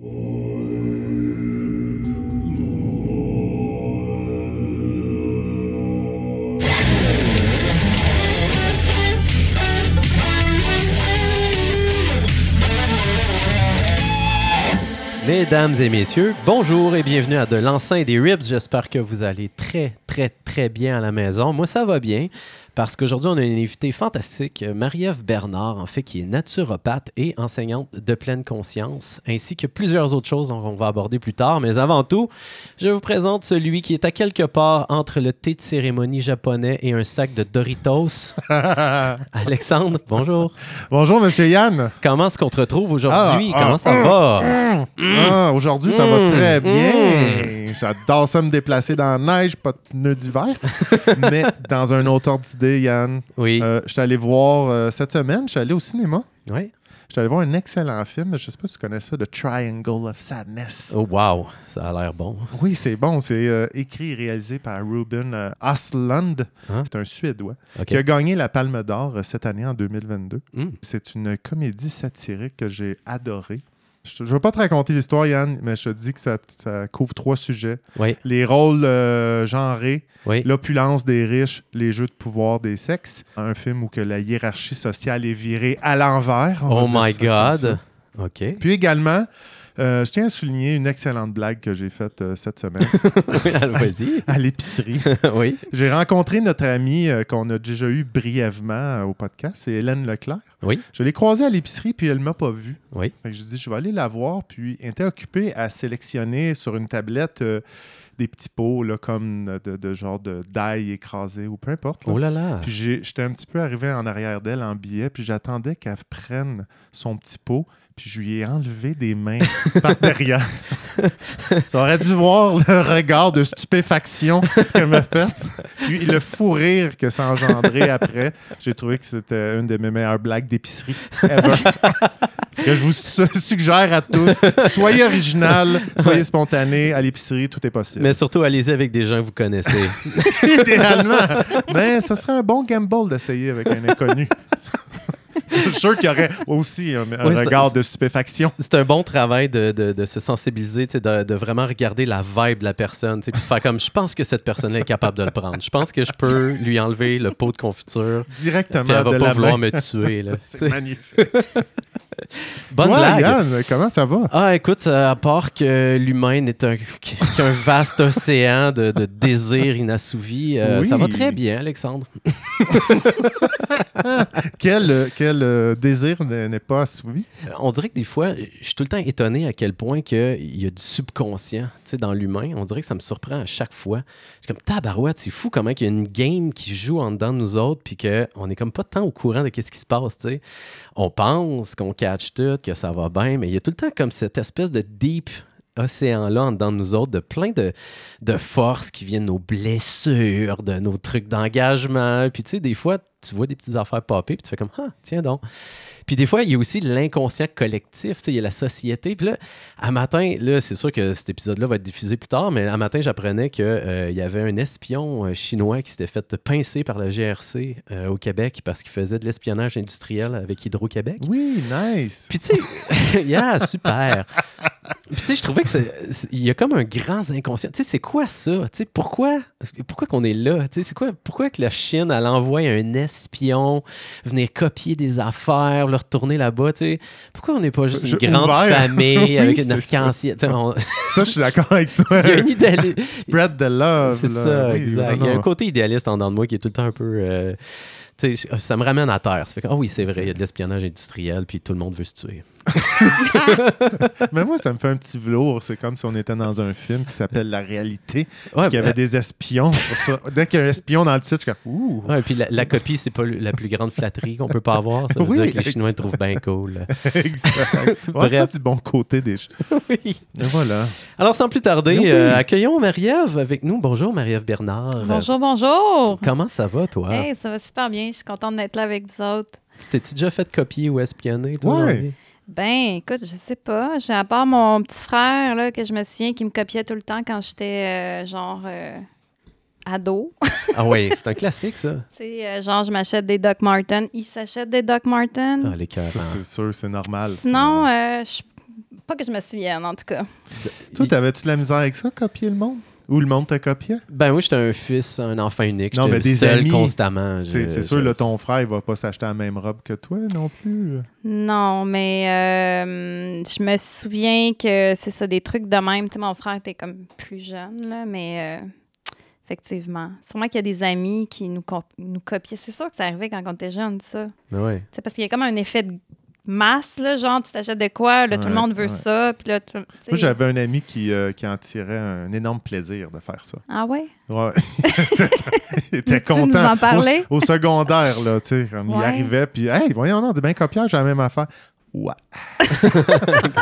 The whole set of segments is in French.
Mesdames et messieurs, bonjour et bienvenue à De l'enceinte des Ribs. J'espère que vous allez très, très, très bien à la maison. Moi, ça va bien parce qu'aujourd'hui, on a une invitée fantastique, Marie-Ève Bernard, en fait, qui est naturopathe et enseignante de pleine conscience, ainsi que plusieurs autres choses qu'on va aborder plus tard. Mais avant tout, je vous présente celui qui est à quelque part entre le thé de cérémonie japonais et un sac de Doritos. Alexandre, bonjour. Bonjour, Monsieur Yann. Comment est-ce qu'on te retrouve aujourd'hui? Ah, Comment ah, ça ah, va? Ah, Aujourd'hui, ça Mm. va très bien. Mm. J'adore ça me déplacer dans la neige, pas de pneus d'hiver. Mais dans un autre ordre d'idée, Yann, Oui. euh, je suis allé voir euh, cette semaine, je suis allé au cinéma. oui. Je suis allé voir un excellent film. Je sais pas si tu connais ça, The Triangle of Sadness. Oh, wow. Ça a l'air bon. Oui, c'est bon. C'est euh, écrit et réalisé par Ruben Östlund. Hein? C'est un Suédois qui a gagné la Palme d'Or cette année en 2022. Mm. C'est une comédie satirique que j'ai adorée. Je ne veux pas te raconter l'histoire, Yann, mais je te dis que ça, ça couvre trois sujets. Oui, Les rôles euh, genrés, oui. l'opulence des riches, les jeux de pouvoir des sexes. Un film où que la hiérarchie sociale est virée à l'envers. Oh my. God. OK. Puis également, euh, je tiens à souligner une excellente blague que j'ai faite euh, cette semaine Oui, Vas-y. à l'épicerie. oui. J'ai rencontré notre amie euh, qu'on a déjà eu brièvement au podcast, c'est Hélène Leclerc. Oui. Je l'ai croisée à l'épicerie, puis elle m'a pas vu. Oui. Fait que je dis, je vais aller la voir, puis elle était occupée à sélectionner sur une tablette euh, des petits pots, là, comme de, de genre de d'ail écrasé ou peu importe. là. Oh là là. Puis j'étais un petit peu arrivé en arrière d'elle en billet, puis j'attendais qu'elle prenne son petit pot, puis je lui ai enlevé des mains par derrière. Ça aurait dû voir le regard de stupéfaction qu'elle m'a fait, puis le fou rire que ça a engendré après. J'ai trouvé que c'était une de mes meilleures blagues d'épicerie ever. que je vous su- suggère à tous, soyez original, soyez spontané, à l'épicerie, tout est possible. Mais surtout, allez-y avec des gens que vous connaissez. Idéalement. Mais ce serait un bon gamble d'essayer avec un inconnu. Je suis sûr qu'il y aurait aussi un, un Oui, c'est- regard de stupéfaction. C'est un bon travail de, de- de se sensibiliser, de, de vraiment regarder la vibe de la personne, puis faire comme je pense que cette personne-là est capable de le prendre. Je pense que je peux lui enlever le pot de confiture. Puis Directement elle va de pas la vouloir main. me tuer. C'est magnifique. Bonne Toi, blague. Yann, comment ça va? Ah, écoute, euh, à part que l'humain n'est un, qu'un vaste océan de, de désirs inassouvis, euh, ça va très bien, Alexandre. Quel, euh, quel euh, désir n'est pas assouvi? On dirait que des fois, je suis tout le temps étonné à quel point que il y a du subconscient dans l'humain. On dirait que ça me surprend à chaque fois. Comme tabarouette, c'est fou comment il y a une game qui joue en dedans de nous autres, puis qu'on n'est comme pas tant au courant de ce qui se passe. tu sais. On pense qu'on catch tout, que ça va bien, mais il y a tout le temps comme cette espèce de deep océan-là en dedans de nous autres, de plein de, de forces qui viennent de nos blessures, de nos trucs d'engagement. Puis tu sais, des fois, tu vois des petites affaires popper, puis tu fais comme, ah, tiens donc. Puis des fois, il y a aussi l'inconscient collectif, tu sais, il y a la société. Puis là, à matin, là, c'est sûr que cet épisode-là va être diffusé plus tard, mais à matin, j'apprenais qu'il y avait un espion euh, chinois qui s'était fait pincer par la GRC euh, au Québec parce qu'il faisait de l'espionnage industriel avec Hydro-Québec. Oui, nice. Puis tu sais, yeah, super. Tu sais, je trouvais que il y a comme un grand inconscient. Tu sais, c'est quoi ça? Tu sais, pourquoi, pourquoi qu'on est là? Tu sais, c'est quoi, pourquoi que la Chine, elle envoie un espion venir copier des affaires, le retourner là-bas? Tu sais, pourquoi on n'est pas juste une Je- grande ouvert. famille Oui, avec une arc-en-ciel? On- Ça, je suis d'accord avec toi. Il y a une. Spread the love. C'est ça, Oui, exact. Il y a un côté idéaliste en dedans de moi qui est tout le temps un peu. euh, ça me ramène à terre. Ça fait que, ah oui, c'est vrai, il y a de l'espionnage industriel, puis tout le monde veut se tuer. Mais moi, ça me fait un petit velours. C'est comme si on était dans un film qui s'appelle La réalité. Ouais, qu'il y avait des espions. Pour ça. Dès qu'il y a un espion dans le titre, je suis comme Ouh! Ouais, puis la, la copie, c'est pas la plus grande flatterie qu'on peut pas avoir. Ça veut Oui, dire que les Chinois exact. trouvent bien cool. exact. Ouais, du bon côté des choses. oui. Et voilà. Alors, sans plus tarder, Oui. euh, accueillons Marie-Ève avec nous. Bonjour, Marie-Ève Bernard. Bonjour, bonjour. Comment ça va, toi? Hey, ça va super bien. Je suis contente d'être là avec vous autres. Tu T'es-tu déjà fait copier ou espionner, toi? Ouais. Ben, écoute, je sais pas. J'ai à part mon petit frère, là, que je me souviens, qui me copiait tout le temps quand j'étais, euh, genre, euh, ado. Ah oui, c'est un classique, ça. tu sais, euh, genre, je m'achète des Doc Martens. Il s'achète des Doc Martens. Ah, les cœurs. Ça, c'est sûr, c'est normal. Sinon, euh, je Pas que je me souvienne, en tout cas. Toi, t'avais-tu de la misère avec ça, copier le monde? Ou le monde te copiait? Ben oui, j'étais un fils, un enfant unique. Non, J'étais mais des seul amis, constamment. C'est sûr, là, ton frère, il va pas s'acheter la même robe que toi non plus. Non, mais euh, je me souviens que c'est ça, des trucs de même. Tu sais, mon frère était comme plus jeune, là, mais euh, effectivement. Sûrement qu'il y a des amis qui nous, co- nous copiaient. C'est sûr que ça arrivait quand on était jeune, ça. Ben sais, parce qu'il y a comme un effet de masse, là, genre, tu t'achètes de quoi, là, tout le monde veut ouais. ça, puis là, tu Moi, j'avais un ami qui, euh, qui en tirait un énorme plaisir de faire ça. Ah ouais? Ouais. il était nous content. en parler? Au, au secondaire, là, tu sais, il arrivait, puis, hey, voyons, non, des bien copieurs, j'ai la même affaire. Ouais.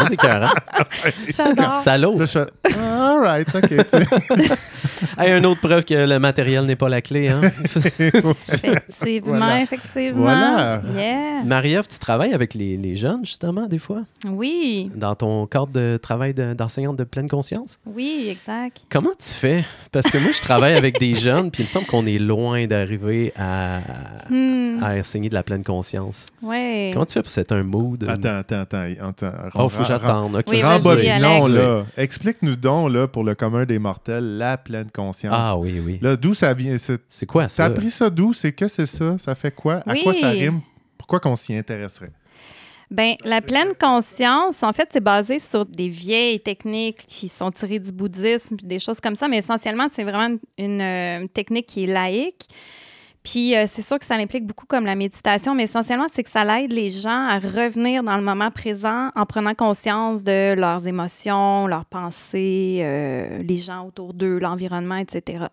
C'est. J'adore. Salaud. Là, je all right, OK. Hey, une autre preuve que le matériel n'est pas la clé. Hein? Effectivement, Voilà. effectivement. Voilà. Yeah. Marie-Ève, tu travailles avec les, les jeunes, justement, des fois, Oui, dans ton cadre de travail de- d'enseignante de pleine conscience? oui, exact. Comment tu fais? Parce que moi, je travaille avec des jeunes, puis il me semble qu'on est loin d'arriver à, Hmm, à enseigner de la pleine conscience. ouais. Comment tu fais pour c'est un mood? Attends, attends, attends. attends. Oh, faut que j'attende. Ok. Oui, vas-y. vas-y, Rembobinons, Alex. là. Explique-nous donc, là, pour le commun des mortels, la pleine conscience. Ah oui, oui. Là, d'où ça vient? c'est- C'est quoi T'as ça? appris ça d'où? C'est que c'est ça? Ça fait quoi? À Oui. quoi ça rime? Pourquoi qu'on s'y intéresserait? Ben, la pleine conscience, en fait, c'est basé sur des vieilles techniques qui sont tirées du bouddhisme, des choses comme ça, mais essentiellement, c'est vraiment une, euh, une technique qui est laïque. Puis euh, c'est sûr que ça implique beaucoup comme la méditation, mais essentiellement, c'est que ça aide les gens à revenir dans le moment présent en prenant conscience de leurs émotions, leurs pensées, euh, les gens autour d'eux, l'environnement, etc.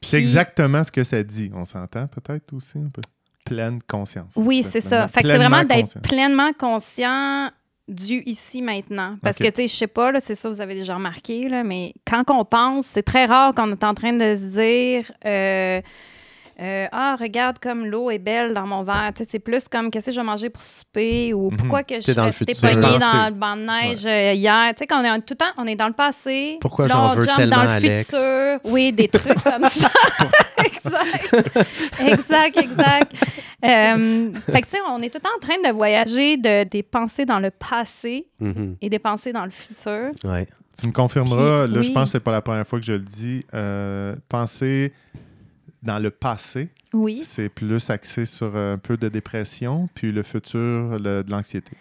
C'est Puis- exactement ce que ça dit. On s'entend peut-être aussi un peu? Pleine conscience. Oui, c'est ça. Fait que c'est vraiment d'être pleinement conscient du ici maintenant. Parce que, tu sais, je sais pas, c'est ça, vous avez déjà remarqué, là, mais quand on pense, c'est très rare qu'on est en train de se dire euh, euh, Ah, regarde comme l'eau est belle dans mon verre. Tu sais, c'est plus comme qu'est-ce que je vais manger pour souper ou Mhm. pourquoi que je suis Pensée. dans le banc de neige euh, hier. Tu sais, quand on est tout le temps, on est dans le passé. Pourquoi j'en veux jump tellement, dans le Alex? futur. Oui, des trucs comme ça. exact. Exact, exact. Euh, fait que, tu sais, on est tout le temps en train de voyager de, des pensées dans le passé Mhm. et des pensées dans le futur. Ouais. Tu me confirmeras, Puis, là, je pense que c'est pas la première fois que je le dis. euh, penser dans le passé, Oui. c'est plus axé sur un peu de dépression, puis le futur, le- de l'anxiété.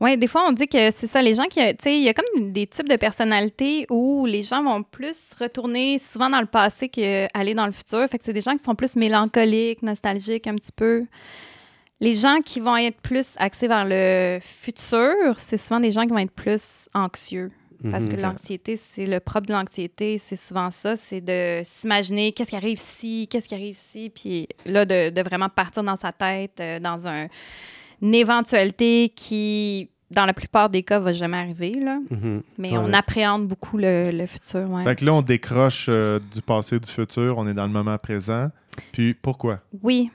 Oui, des fois, on dit que c'est ça. Les gens qui. Tu sais, il y a comme des types de personnalités où les gens vont plus retourner souvent dans le passé qu'aller dans le futur. Fait que c'est des gens qui sont plus mélancoliques, nostalgiques un petit peu. Les gens qui vont être plus axés vers le futur, c'est souvent des gens qui vont être plus anxieux. Parce que Mhm. l'anxiété, c'est le propre de l'anxiété, c'est souvent ça, c'est de s'imaginer qu'est-ce qui arrive si, qu'est-ce qui arrive si, puis là, de, de vraiment partir dans sa tête, euh, dans un, une éventualité qui, dans la plupart des cas, va jamais arriver, là. Mhm. Mais Ouais. on appréhende beaucoup le, le futur, ouais. Fait que là, on décroche euh, du passé, du futur, on est dans le moment présent. Puis pourquoi? Oui.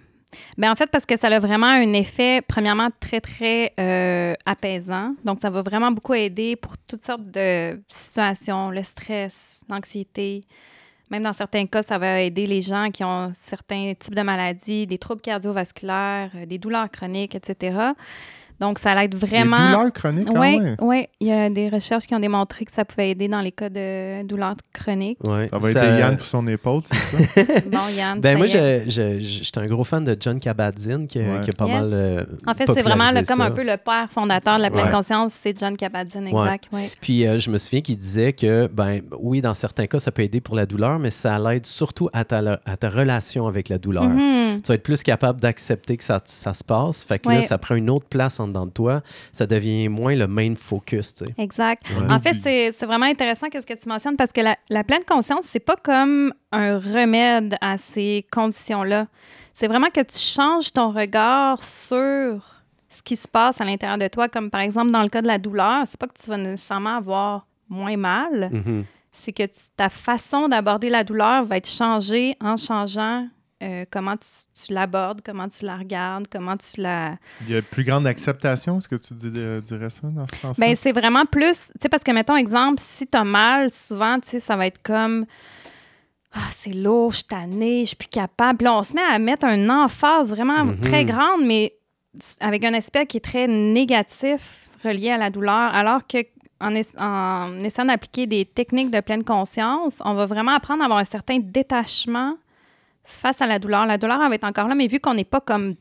Ben en fait, parce que ça a vraiment un effet, premièrement, très, très euh, apaisant. Donc, ça va vraiment beaucoup aider pour toutes sortes de situations, le stress, l'anxiété. Même dans certains cas, ça va aider les gens qui ont certains types de maladies, des troubles cardiovasculaires, euh, des douleurs chroniques, etc. Donc, ça l'aide vraiment. Des douleurs chroniques, Oui, ouais. oui. Il y a des recherches qui ont démontré que ça pouvait aider dans les cas de douleurs chroniques. Ouais. Ça va aider Yann pour son épaule, c'est ça? Bon, Yann, Ben ça moi, y est. je- je- je- j'étais un gros fan de John Kabat-Zinn qui, a- Ouais. qui a pas Yes. mal. euh, En fait, c'est vraiment le- comme ça. un peu le père fondateur de la pleine Ouais. conscience, c'est John Kabat-Zinn, exact. Ouais. Puis euh, je me souviens qu'il disait que, ben oui, dans certains cas, ça peut aider pour la douleur, mais ça l'aide surtout à ta, à ta relation avec la douleur. Mhm. Tu vas être plus capable d'accepter que ça, ça se passe. Fait que là, Ouais. ça prend une autre place en dedans de toi. Ça devient moins le main focus, tu sais. Exact. Ouais. En fait, c'est vraiment intéressant qu'est-ce que tu mentionnes parce que la, la pleine conscience, c'est pas comme un remède à ces conditions-là. C'est vraiment que tu changes ton regard sur ce qui se passe à l'intérieur de toi, comme par exemple dans le cas de la douleur, c'est pas que tu vas nécessairement avoir moins mal, Mhm. c'est que tu- ta façon d'aborder la douleur va être changée en changeant euh, comment tu, tu l'abordes, comment tu la regardes, comment tu la... Il y a plus grande acceptation, est-ce que tu dis- euh, dirais ça dans ce sens-là? Ben, c'est vraiment plus, tu sais, parce que, mettons, exemple, si tu as mal, souvent, tu sais, ça va être comme, ah, c'est lourd, je suis tannée, je suis plus capable. Puis là, on se met à mettre un emphase vraiment Mhm. très grande, mais avec un aspect qui est très négatif relié à la douleur, alors que en, es- en essayant d'appliquer des techniques de pleine conscience, on va vraiment apprendre à avoir un certain détachement face à la douleur. La douleur, elle va être encore là, mais vu qu'on n'est pas comme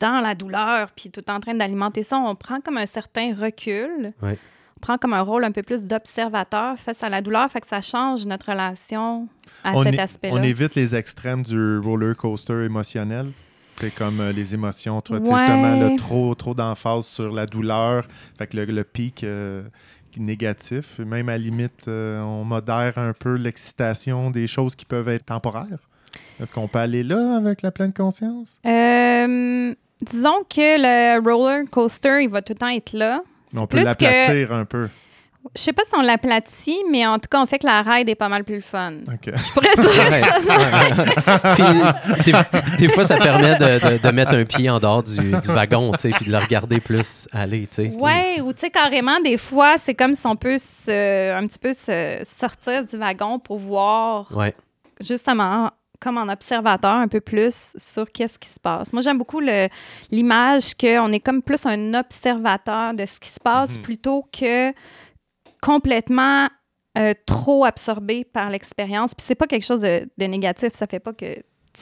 dans la douleur, puis tout en train d'alimenter ça, on prend comme un certain recul. Ouais. On prend comme un rôle un peu plus d'observateur face à la douleur, fait que ça change notre relation à on, cet aspect-là. on évite les extrêmes du roller coaster émotionnel. C'est comme euh, les émotions, toi, Ouais. justement, là, trop, trop d'emphase sur la douleur. Fait que le, le pic euh, négatif, même à la limite, euh, on modère un peu l'excitation des choses qui peuvent être temporaires. Est-ce qu'on peut aller là avec la pleine conscience? Euh, disons que le roller coaster, il va tout le temps être là. Mais on peut que l'aplatir un peu. Je sais pas si on l'aplatit, mais en tout cas, on fait que la ride est pas mal plus fun. OK. Je pourrais dire. Puis, des, des fois, ça permet de, de- de mettre un pied en dehors du, du wagon, tu sais, puis de le regarder plus aller, tu sais. Ouais, ou tu sais, carrément, des fois, c'est comme si on peut se- un petit peu se sortir du wagon pour voir, Ouais. justement, comme en observateur, un peu plus sur qu'est-ce qui se passe. Moi, j'aime beaucoup l'image qu'on est comme plus un observateur de ce qui se passe Mhm. plutôt que complètement euh, trop absorbé par l'expérience. Puis c'est pas quelque chose de, de négatif, ça fait pas que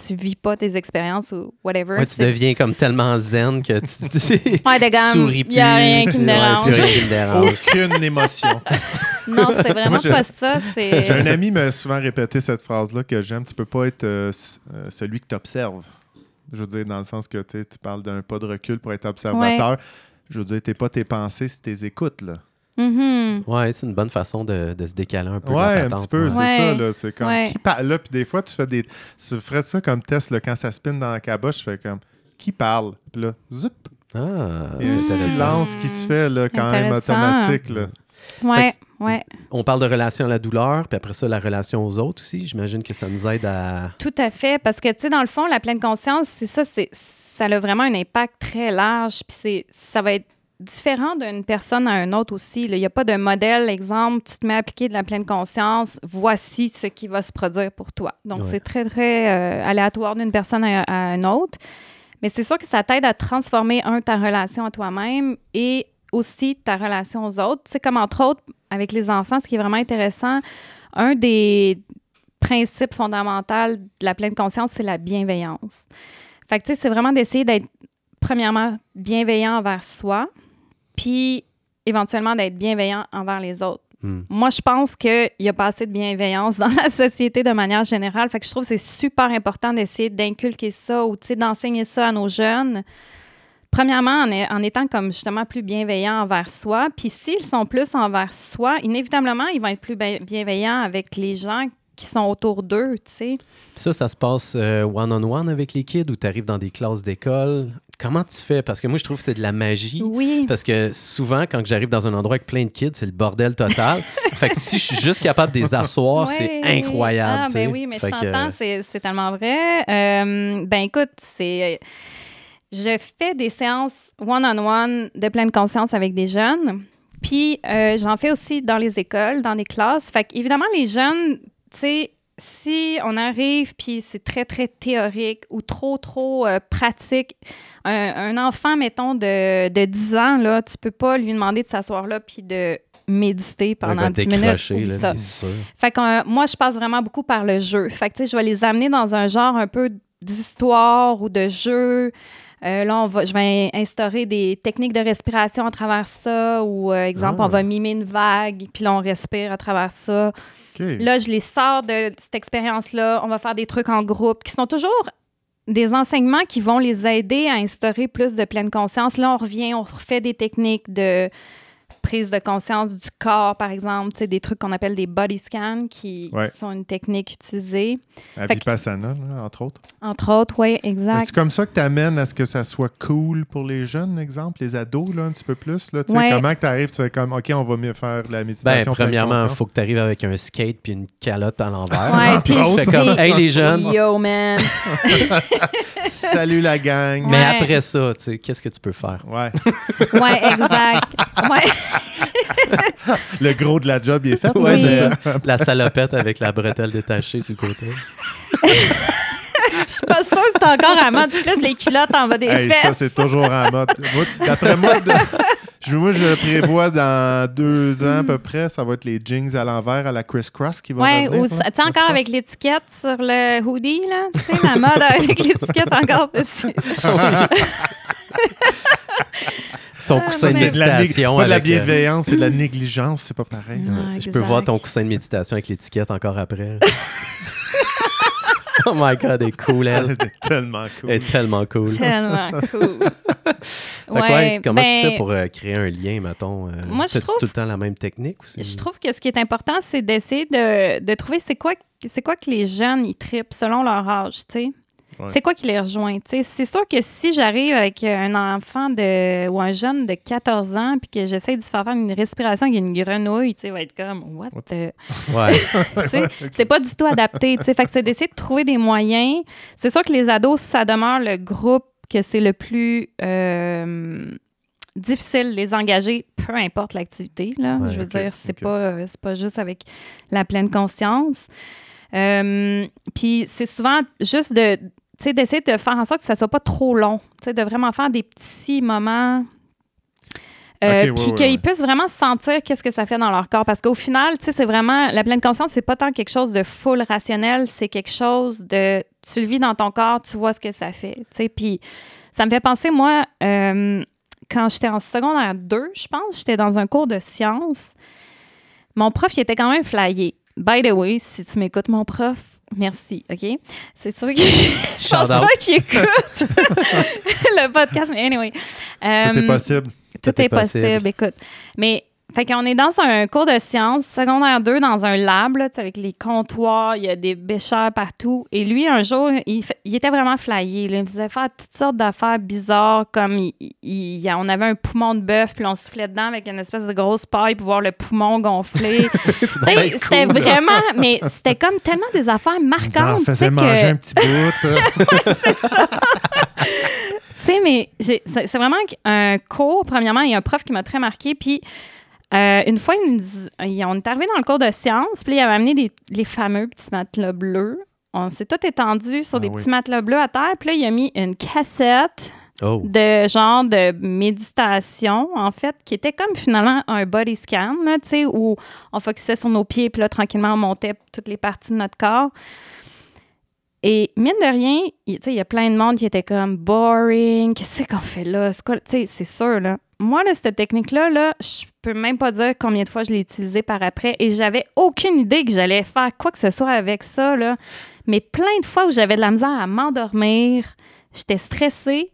tu vis pas tes expériences ou whatever. Ouais, tu deviens comme tellement zen que tu, tu, tu Ouais, de gomme, souris plus. y a rien qui tu- me ouais, dérange. plus rien qui me dérange. Aucune émotion. Non, c'est vraiment Moi, je- pas ça. J'ai un ami m'a souvent répété cette phrase-là que j'aime. Tu peux pas être euh, euh, celui que tu observes. Je veux dire, dans le sens que tu sais, tu parles d'un pas de recul pour être observateur. Je veux dire, t'es pas tes pensées, c'est tes écoutes. Là. Mhm. Ouais, c'est une bonne façon de, de se décaler un peu. Ouais, un petit peu, ouais. c'est Ouais. ça. Là. C'est comme, Ouais. qui parle? Là, puis des fois, tu fais des. Tu ferais ça comme test là, quand ça spinne dans la caboche, je fais comme, qui parle? Puis là, zoup! Ah, Il y a un intéressant. silence qui se fait là, quand même automatique. Là. Ouais, ouais, On parle de relation à la douleur, puis après ça, la relation aux autres aussi. J'imagine que ça nous aide à. tout à fait. Parce que, tu sais, dans le fond, la pleine conscience, c'est ça, c'est, ça a vraiment un impact très large. Puis c'est, ça va être différent d'une personne à une autre aussi. là. Il n'y a pas de modèle, exemple, tu te mets à appliquer de la pleine conscience, voici ce qui va se produire pour toi. Donc, Ouais. c'est très, très euh, aléatoire d'une personne à, à une autre. Mais c'est sûr que ça t'aide à transformer, un, ta relation à toi-même et aussi ta relation aux autres. Sais, comme entre autres, avec les enfants, ce qui est vraiment intéressant, un des principes fondamentaux de la pleine conscience, c'est la bienveillance. Fait que, tu sais, c'est vraiment d'essayer d'être, premièrement, bienveillant envers soi, puis éventuellement d'être bienveillant envers les autres. Hmm. Moi, je pense qu'il n'y a pas assez de bienveillance dans la société de manière générale. Fait que je trouve que c'est super important d'essayer d'inculquer ça ou d'enseigner ça à nos jeunes. Premièrement, en, étant comme justement plus bienveillants envers soi. Puis s'ils sont plus envers soi, inévitablement, ils vont être plus bien- bienveillants avec les gens qui sont autour d'eux, tu sais. Ça, ça se passe euh, one-on-one avec les kids ou tu arrives dans des classes d'école? Comment tu fais? Parce que moi, je trouve que c'est de la magie. Oui. Parce que souvent, quand j'arrive dans un endroit avec plein de kids, c'est le bordel total. fait que si je suis juste capable de les asseoir, c'est incroyable. Ah, ben oui, mais Fait je t'entends, c'est, c'est tellement vrai. Euh, ben écoute, c'est. Je fais des séances one-on-one de pleine conscience avec des jeunes. Puis euh, j'en fais aussi dans les écoles, dans les classes. Fait évidemment, les jeunes, tu sais, si on arrive puis c'est très, très théorique ou trop, trop euh, pratique, un, un enfant, mettons, de, de 10 ans, là, tu peux pas lui demander de s'asseoir là puis de méditer ouais, pendant va 10 minutes. Oublie là, ça. sûr. Fait que euh, moi, je passe vraiment beaucoup par le jeu. Fait que, tu sais, je vais les amener dans un genre un peu d'histoire ou de jeu. Euh, là, on va, je vais instaurer des techniques de respiration à travers ça ou, euh, exemple, Ah. on va mimer une vague, puis là, on respire à travers ça. Là, je les sors de cette expérience-là. On va faire des trucs en groupe qui sont toujours des enseignements qui vont les aider à instaurer plus de pleine conscience. Là, on revient, on refait des techniques de prise de conscience du corps, par exemple, tu sais, des trucs qu'on appelle des body scans qui, Ouais. qui sont une technique utilisée. À Fait que- Vipassana, là, entre autres. Entre autres, oui, exact. C'est comme ça que tu amènes à ce que ça soit cool pour les jeunes, exemple, les ados, là, un petit peu plus. Là, tu sais, Ouais. Comment que tu arrives, tu fais comme, OK, on va mieux faire la Ben, méditation. pleine premièrement, il faut que tu arrives avec un skate puis une calotte à l'envers. Ouais, puis je fais comme, hey les jeunes. Yo, man. Salut la gang. Mais Ouais. après ça, tu sais, qu'est-ce que tu peux faire? Ouais. Ouais, exact. Ouais. Le gros de la job, il est fait. Ouais, Oui. c'est ça. La salopette avec la bretelle détachée sur le côté. Je suis pas sûre que c'est encore à mode. Plus les culottes en bas des Hey, ça, c'est toujours en mode. D'après moi, de- Je, moi, je prévois dans deux ans à peu près, ça va être les jeans à l'envers à la Criss Cross qui va Ouais, revenir. ou ça, tu sais, encore avec l'étiquette sur le hoodie, là? Tu sais, la mode avec l'étiquette encore dessus. Ton Ah, coussin de C'est de la nég- méditation. c'est pas de la avec, euh, bienveillance, c'est de la négligence, c'est pas pareil. Ouais, Je peux exact. voir ton coussin de méditation avec l'étiquette encore après. oh my god, elle est cool, elle. C'est tellement cool. Elle est tellement cool. Tellement cool. Fait que ouais, comment tu ben, fais pour euh, créer un lien, mettons? euh, Moi, je fais-tu trouve- tout le temps la même technique? Ou c'est- Je trouve que ce qui est important, c'est d'essayer de, de trouver c'est quoi, c'est quoi que les jeunes ils tripent selon leur âge, tu sais? Ouais. C'est quoi qui les rejoint? C'est sûr que si j'arrive avec un enfant de ou un jeune de 14 ans puis que j'essaie de se faire faire une respiration avec une grenouille, tu va être comme what the... Ouais. C'est pas du tout adapté. Fait que c'est d'essayer de trouver des moyens. C'est sûr que les ados, ça demeure le groupe que c'est le plus euh, difficile de les engager, peu importe l'activité. Là. Ouais, Je veux dire, c'est ok. pas, euh, c'est pas juste avec la pleine conscience. Euh, Puis c'est souvent juste de sais, d'essayer de faire en sorte que ça soit pas trop long, tu sais, de vraiment faire des petits moments euh, puis ouais, qu'ils ouais. puissent vraiment sentir qu'est-ce que ça fait dans leur corps. Parce qu'au final, tu sais, c'est vraiment, la pleine conscience, c'est pas tant quelque chose de full rationnel, c'est quelque chose de, tu le vis dans ton corps, tu vois ce que ça fait, tu sais. Puis ça me fait penser, moi, euh, quand j'étais en secondaire 2, je pense, j'étais dans un cours de sciences, mon prof, il était quand même flyé. By the way, si tu m'écoutes, mon prof, merci, OK? C'est sûr que je pense pas qu'il écoute le podcast, mais anyway. Tout Euh, est possible. tout, Tout est est possible. possible. écoute. Mais, fait qu'on est dans un cours de sciences, secondaire 2, dans un lab, là, avec les comptoirs, il y a des bêcheurs partout. Et lui, un jour, il, était vraiment flyé. là. Il me faisait faire toutes sortes d'affaires bizarres, comme il- il- il- on avait un poumon de bœuf, puis on soufflait dedans avec une espèce de grosse paille pour voir le poumon gonfler. C'était cool, vraiment, mais c'était comme tellement des affaires Ça marquantes. sais, faisait que- manger un petit bout. euh. Tu sais, mais c'est c'est vraiment un cours. Premièrement, il y a un prof qui m'a très marqué. Puis, euh, une fois, il nous on est arrivé dans le cours de sciences. Puis, il avait amené des, les fameux petits matelas bleus. On s'est tout étendu sur Ah des oui. petits matelas bleus à terre. Puis là, il a mis une cassette Oh. de genre de méditation, en fait, qui était comme finalement un body scan, tu sais, où on focusait sur nos pieds, puis là, tranquillement, on montait toutes les parties de notre corps. Et mine de rien, il y a plein de monde qui était comme boring, qu'est-ce qu'on fait là? C'est sûr, là. Moi, là, cette technique-là, là, je peux même pas dire combien de fois je l'ai utilisée par après et j'avais aucune idée que j'allais faire quoi que ce soit avec ça. Mais plein de fois où j'avais de la misère à m'endormir, j'étais stressée,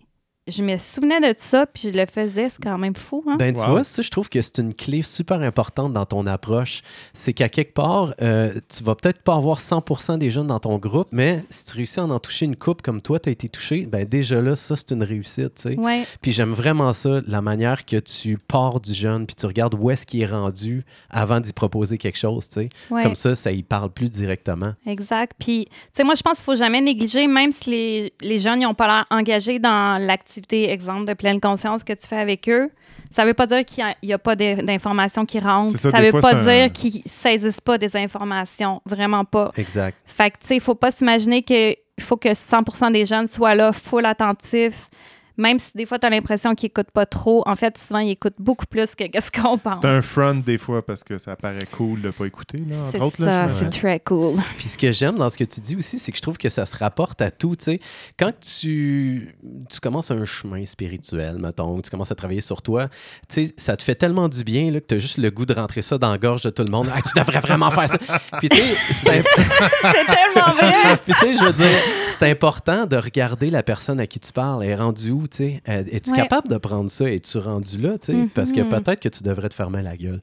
je me souvenais de ça, puis je le faisais, c'est quand même fou, hein? Ben, tu Wow. vois, ça, je trouve que c'est une clé super importante dans ton approche. C'est qu'à quelque part, euh, tu vas peut-être pas avoir 100% des jeunes dans ton groupe, mais si tu réussis à en toucher une coupe comme toi, tu as été touché, ben déjà là, ça, c'est une réussite, tu sais. Ouais, Puis j'aime vraiment ça, la manière que tu pars du jeune, puis tu regardes où est-ce qu'il est rendu avant d'y proposer quelque chose, tu sais. ouais. Comme ça, ça y parle plus directement. Exact. Puis, tu sais, moi, je pense qu'il faut jamais négliger, même si les, les jeunes n'ont pas l'air engagés dans l'activité, exemple, de pleine conscience que tu fais avec eux. Ça veut pas dire qu'il n'y a, pas d'informations qui rentrent. Ça, des veut fois, pas un- dire qu'ils saisissent pas des informations. Vraiment pas. Exact. Fait que, tu sais, il faut pas s'imaginer qu'il faut que 100% des jeunes soient là, full attentifs. Même si des fois, tu as l'impression qu'ils n'écoutent pas trop, en fait, souvent, ils écoutent beaucoup plus que ce qu'on pense. C'est un front des fois parce que ça paraît cool de pas écouter, là, C'est ça, c'est très cool. Puis ce que j'aime dans ce que tu dis aussi, c'est que je trouve que ça se rapporte à tout. tu sais. Quand tu, tu commences un chemin spirituel, mettons, ou tu commences à travailler sur toi, tu sais, ça te fait tellement du bien là, que tu as juste le goût de rentrer ça dans la gorge de tout le monde. Ah, tu devrais vraiment faire ça. Puis tu sais, C'est tellement vrai! Puis, tu sais, je veux dire, c'est important de regarder la personne à qui tu parles. Elle est rendue où, tu sais? Euh, Es-tu Ouais. capable de prendre ça? Es-tu rendu là, tu sais? Parce que Mhm. peut-être que tu devrais te fermer la gueule.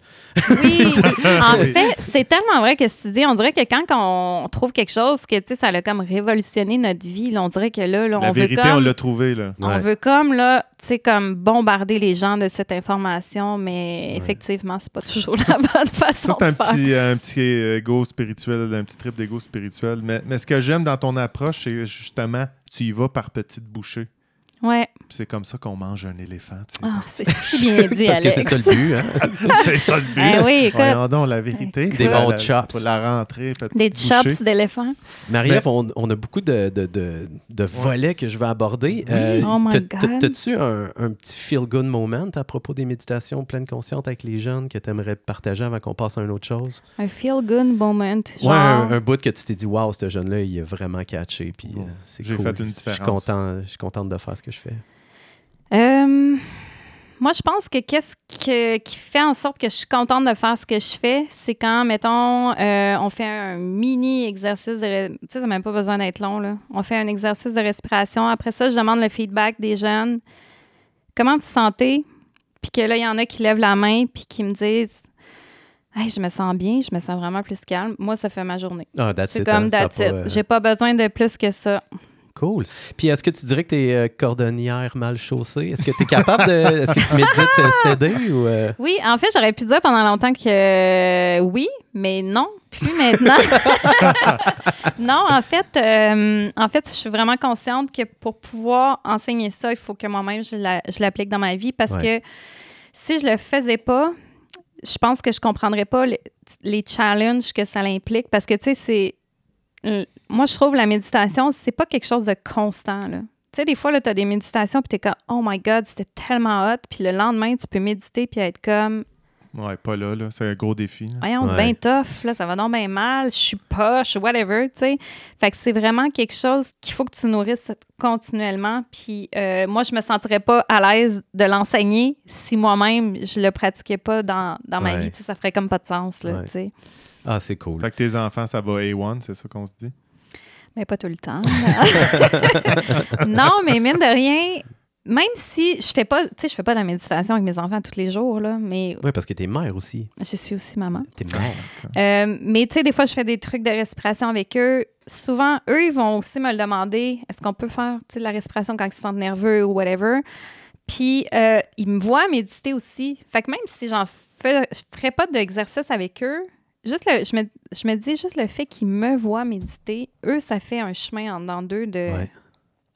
Oui, en fait, c'est tellement vrai que ce que tu dis. On dirait que quand on trouve quelque chose que, tu sais, ça a comme révolutionné notre vie, là, on dirait que là, là, La on vérité, veut on comme... l'a trouvé, là. On Ouais. veut comme, là, tu sais, comme bombarder les gens de cette information, mais effectivement, c'est pas toujours la bonne façon Ça, c'est un de faire. petit, un petit ego spirituel, un petit trip d'ego spirituel. Mais, mais ce que j'aime dans ton approche, c'est justement, tu y vas par petites bouchées. Ouais. C'est comme ça qu'on mange un éléphant. tu sais. Ah, c'est si bien dit, Parce que Alex. c'est ça le but, hein? c'est ça le but. Eh oui, écoute, Voyons donc la vérité. Des bons la- chops. Pour la rentrée, des chops d'éléphant. Marie-Ève, on, on a beaucoup de, de, de, de volets que je vais aborder. Euh, Oh my God. T'as-tu un, un petit feel-good moment à propos des méditations pleine consciente avec les jeunes que tu aimerais partager avant qu'on passe à une autre chose? Un feel-good moment. Genre, Ouais, un, un bout que tu t'es dit, waouh, ce jeune-là, il est vraiment catché. Puis euh, j'ai cool. fait une Je suis différence. content, je suis contente de faire ce que je fais? Euh, moi, je pense que qu'est-ce que- qui fait en sorte que je suis contente de faire ce que je fais, c'est quand, mettons, euh, on fait un mini exercice de... Tu sais, ça n'a même pas besoin d'être long, là. On fait un exercice de respiration. Après ça, je demande le feedback des jeunes. Comment vous sentez? Puis que là, il y en a qui lèvent la main puis qui me disent... Hey, je me sens bien, je me sens vraiment plus calme. Moi, ça fait ma journée. Ah, C'est comme hein, that's it. euh, J'ai pas besoin de plus que ça. Cool. Puis est-ce que tu dirais que tu es cordonnière mal chaussée? Est-ce que tu es capable de. Est-ce que tu médites euh, ou. euh? Oui, en fait, j'aurais pu dire pendant longtemps que euh, oui, mais non, plus maintenant. non, en fait, euh, en fait, je suis vraiment consciente que pour pouvoir enseigner ça, il faut que moi-même je la- je l'applique dans ma vie parce Ouais. que si je le faisais pas, je pense que je comprendrais pas les, les challenges que ça implique parce que tu sais, c'est euh, moi je trouve la méditation, c'est pas quelque chose de constant là. Tu sais, des fois, tu as des méditations, puis tu es comme, oh my God, c'était tellement hot. Puis le lendemain, tu peux méditer, puis être comme, Ouais, pas là, là. C'est un gros défi. là. voyons, c'est Ouais. bien tough, là, ça va donc bien mal, je suis poche, whatever, tu sais. Fait que c'est vraiment quelque chose qu'il faut que tu nourrisses continuellement. Puis euh, moi, je me sentirais pas à l'aise de l'enseigner si moi-même, je le pratiquais pas dans, dans ma Ouais. vie. Tu sais, ça ferait comme pas de sens, là, Ouais. tu sais. Ah, c'est cool. Fait que tes enfants, ça va A1, c'est ça qu'on se dit? Mais pas tout le temps. non, mais mine de rien, même si je fais pas, tu sais, je fais pas de la méditation avec mes enfants tous les jours, là, mais Oui, parce que t'es mère aussi. je suis aussi maman. T'es mère. Euh, mais tu sais, des fois, je fais des trucs de respiration avec eux. Souvent, eux, ils vont aussi me le demander est-ce qu'on peut faire tu sais, de la respiration quand ils se sentent nerveux ou whatever? Puis, euh, ils me voient méditer aussi. Fait que même si j'en fais, je ferais pas d'exercice avec eux, juste le, je, me, je me dis juste le fait qu'ils me voient méditer, eux, ça fait un chemin en dedans d'eux de Ouais.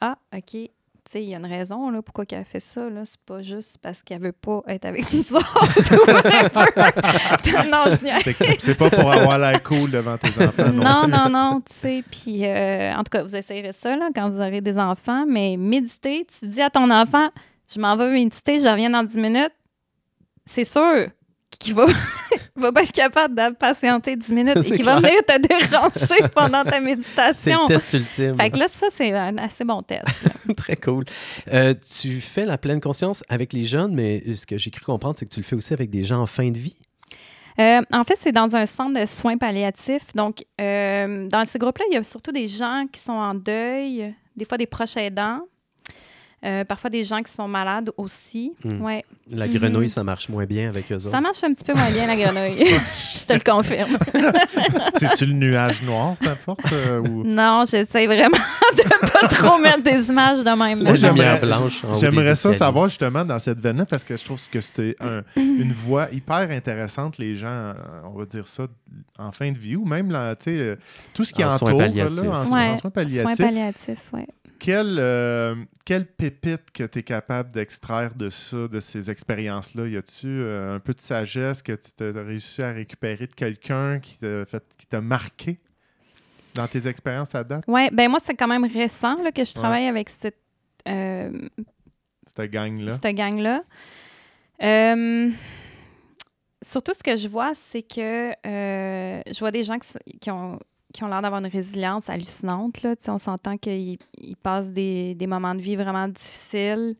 Ah, OK. Tu sais, il y a une raison là, pourquoi elle a fait ça. Là. C'est pas juste parce qu'elle veut pas être avec nous autres non, je. C'est c'est pas pour avoir l'air cool devant tes enfants. Non, plus. non, non, tu sais. Puis, euh, en tout cas, vous essayerez ça là, quand vous aurez des enfants. Mais méditer, tu dis à ton enfant, je m'en vais méditer, je reviens dans 10 minutes. C'est sûr qu'il va, va pas être capable de patienter 10 minutes et C'est qu'il va venir te déranger pendant ta C'est méditation. le test ultime. Fait que là, ça, c'est un assez bon test. Très cool. Euh, tu fais la pleine conscience avec les jeunes, mais ce que j'ai cru comprendre, c'est que tu le fais aussi avec des gens en fin de vie? Euh, en fait, c'est dans un centre de soins palliatifs. Donc, euh, dans ces groupes-là, il y a surtout des gens qui sont en deuil, des fois des proches aidants, euh, parfois des gens qui sont malades aussi. Hmm. Ouais. La Mhm. grenouille, ça marche moins bien avec eux autres. Ça marche un petit peu moins bien, la grenouille. Je te le confirme. C'est-tu le nuage noir, t'importe? euh, ou... Non, j'essaie vraiment de pas trop mettre des images de même. Moi, j'aimerais- blanche J'aimerais ça savoir justement dans cette veine-là parce que je trouve que c'était un- une voie hyper intéressante, les gens, euh, on va dire ça, en fin de vie ou même là, euh, tout ce qui En soins entoure là, en, so- Ouais, en soins palliatifs. Soins palliatifs, oui. Quelle, euh, quelle pépite que tu es capable d'extraire de ça, de ces expériences-là? Y a-tu euh, un peu de sagesse que tu as réussi à récupérer de quelqu'un qui t'a fait, qui t'a marqué dans tes expériences à date, Oui, ben moi, c'est quand même récent là, que je travaille avec cette, euh, cette gang-là? cette gang-là. Surtout, ce que je vois, c'est que je vois des gens qui ont, qui ont l'air d'avoir une résilience hallucinante. Là. On s'entend qu'ils ils passent des, moments de vie vraiment difficiles.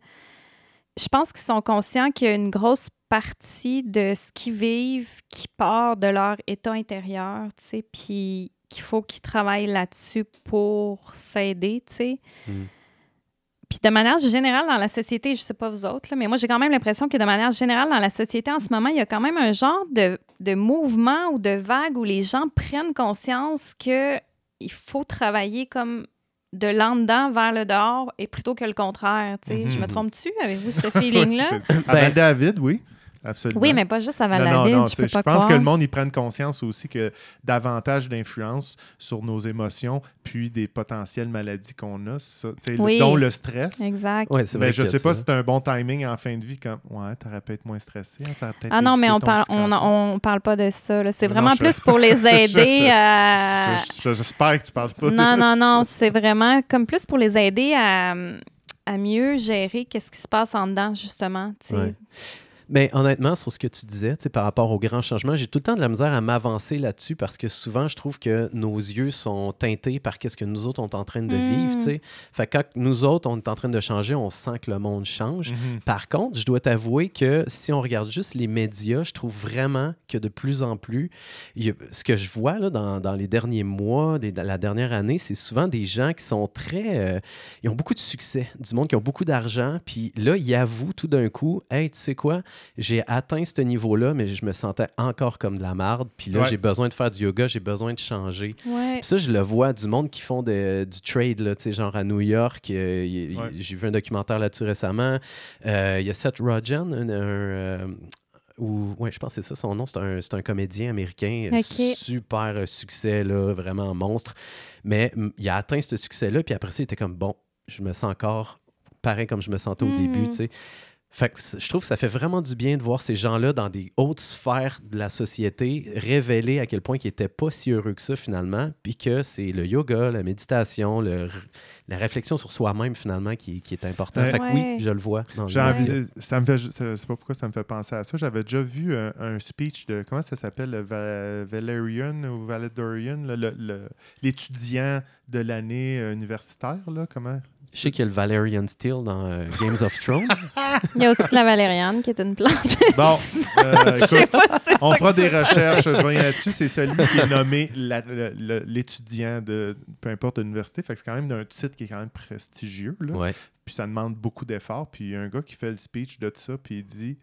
Je pense qu'ils sont conscients qu'il y a une grosse partie de ce qu'ils vivent qui part de leur état intérieur, puis qu'il faut qu'ils travaillent là-dessus pour s'aider. Mm. Puis de manière générale dans la société, je sais pas vous autres, là, mais moi j'ai quand même l'impression que de manière générale dans la société en ce moment, il y a quand même un genre de, de mouvement ou de vague où les gens prennent conscience que il faut travailler comme de l'en dedans vers le dehors et plutôt que le contraire. tu sais. Je me Mhm. trompe-tu? Avez-vous ce feeling-là? À Ben- David, oui. Absolument. Oui, mais pas juste à Non, non, Valladolid, non, je peux pas je pense croire. que le monde, ils prennent conscience aussi que davantage d'influence sur nos émotions, puis des potentielles maladies qu'on a, ça, tu Oui. dont le stress. Exact. Ouais, c'est vrai Mais je y a sais pas ça. si c'est un bon timing en fin de vie, comme ouais, t'aurais pu être moins stressé. hein, ça Ah non, mais on parle, on, on parle pas de ça. C'est Non, vraiment je- plus pour les aider je- à. Je- je- J'espère que tu parles pas de Non, non, non. C'est vraiment comme plus pour les aider à, à mieux gérer qu'est-ce qui se passe en dedans, justement. tu. Ouais. Mais honnêtement, sur ce que tu disais, par rapport aux grands changements, j'ai tout le temps de la misère à m'avancer là-dessus parce que souvent, je trouve que nos yeux sont teintés par qu'est-ce que nous autres, on est en train de vivre. tu sais. Fait que quand nous autres, on est en train de changer, on sent que le monde change. Mhm. Par contre, je dois t'avouer que si on regarde juste les médias, je trouve vraiment que de plus en plus, a- ce que je vois là, dans, dans les derniers mois, des- dans la dernière année, c'est souvent des gens qui sont très... euh, ils ont beaucoup de succès, du monde qui ont beaucoup d'argent, puis là, ils avouent tout d'un coup, « Hey, tu sais quoi, j'ai atteint ce niveau-là, mais je me sentais encore comme de la marde, puis là, Ouais. j'ai besoin de faire du yoga, j'ai besoin de changer. » Ouais. Puis ça, je le vois du monde qui font de- du trade, là, tu sais, genre à New York. euh, Ouais. J'ai vu un documentaire là-dessus récemment. Euh, Il y a Seth Rogen, un, un, euh, ou, ouais, je pense que c'est ça son nom. C'est un, c'est un comédien américain. Super succès, là, vraiment monstre. Mais mm, il a atteint ce succès-là, puis après ça, il était comme, bon, je me sens encore pareil comme je me sentais au début, tu sais. Fait que je trouve que ça fait vraiment du bien de voir ces gens-là dans des hautes sphères de la société révéler à quel point ils n'étaient pas si heureux que ça finalement, puis que c'est le yoga, la méditation, le- la réflexion sur soi-même finalement qui, qui est important. Ouais. Fait que Ouais. oui, je le vois dans J'ai envie de- ça me fait, je sais pas pourquoi ça me fait penser à ça. J'avais déjà vu un, un speech de, comment ça s'appelle, le Va- Valerian ou Valedorian, là, le- le- l'étudiant de l'année euh, universitaire, là, comment? Je sais qu'il y a le Valerian Steel dans euh, Games of Thrones. Il y a aussi la valériane qui est une plante. Bon, euh, écoute, on fera des recherches, je reviens là-dessus. C'est celui qui est nommé l'étudiant de peu importe l'université. Fait que c'est quand même d'un titre qui est quand même prestigieux. Là. Ouais. Puis ça demande beaucoup d'efforts. Puis il y a un gars qui fait le speech de ça, puis il dit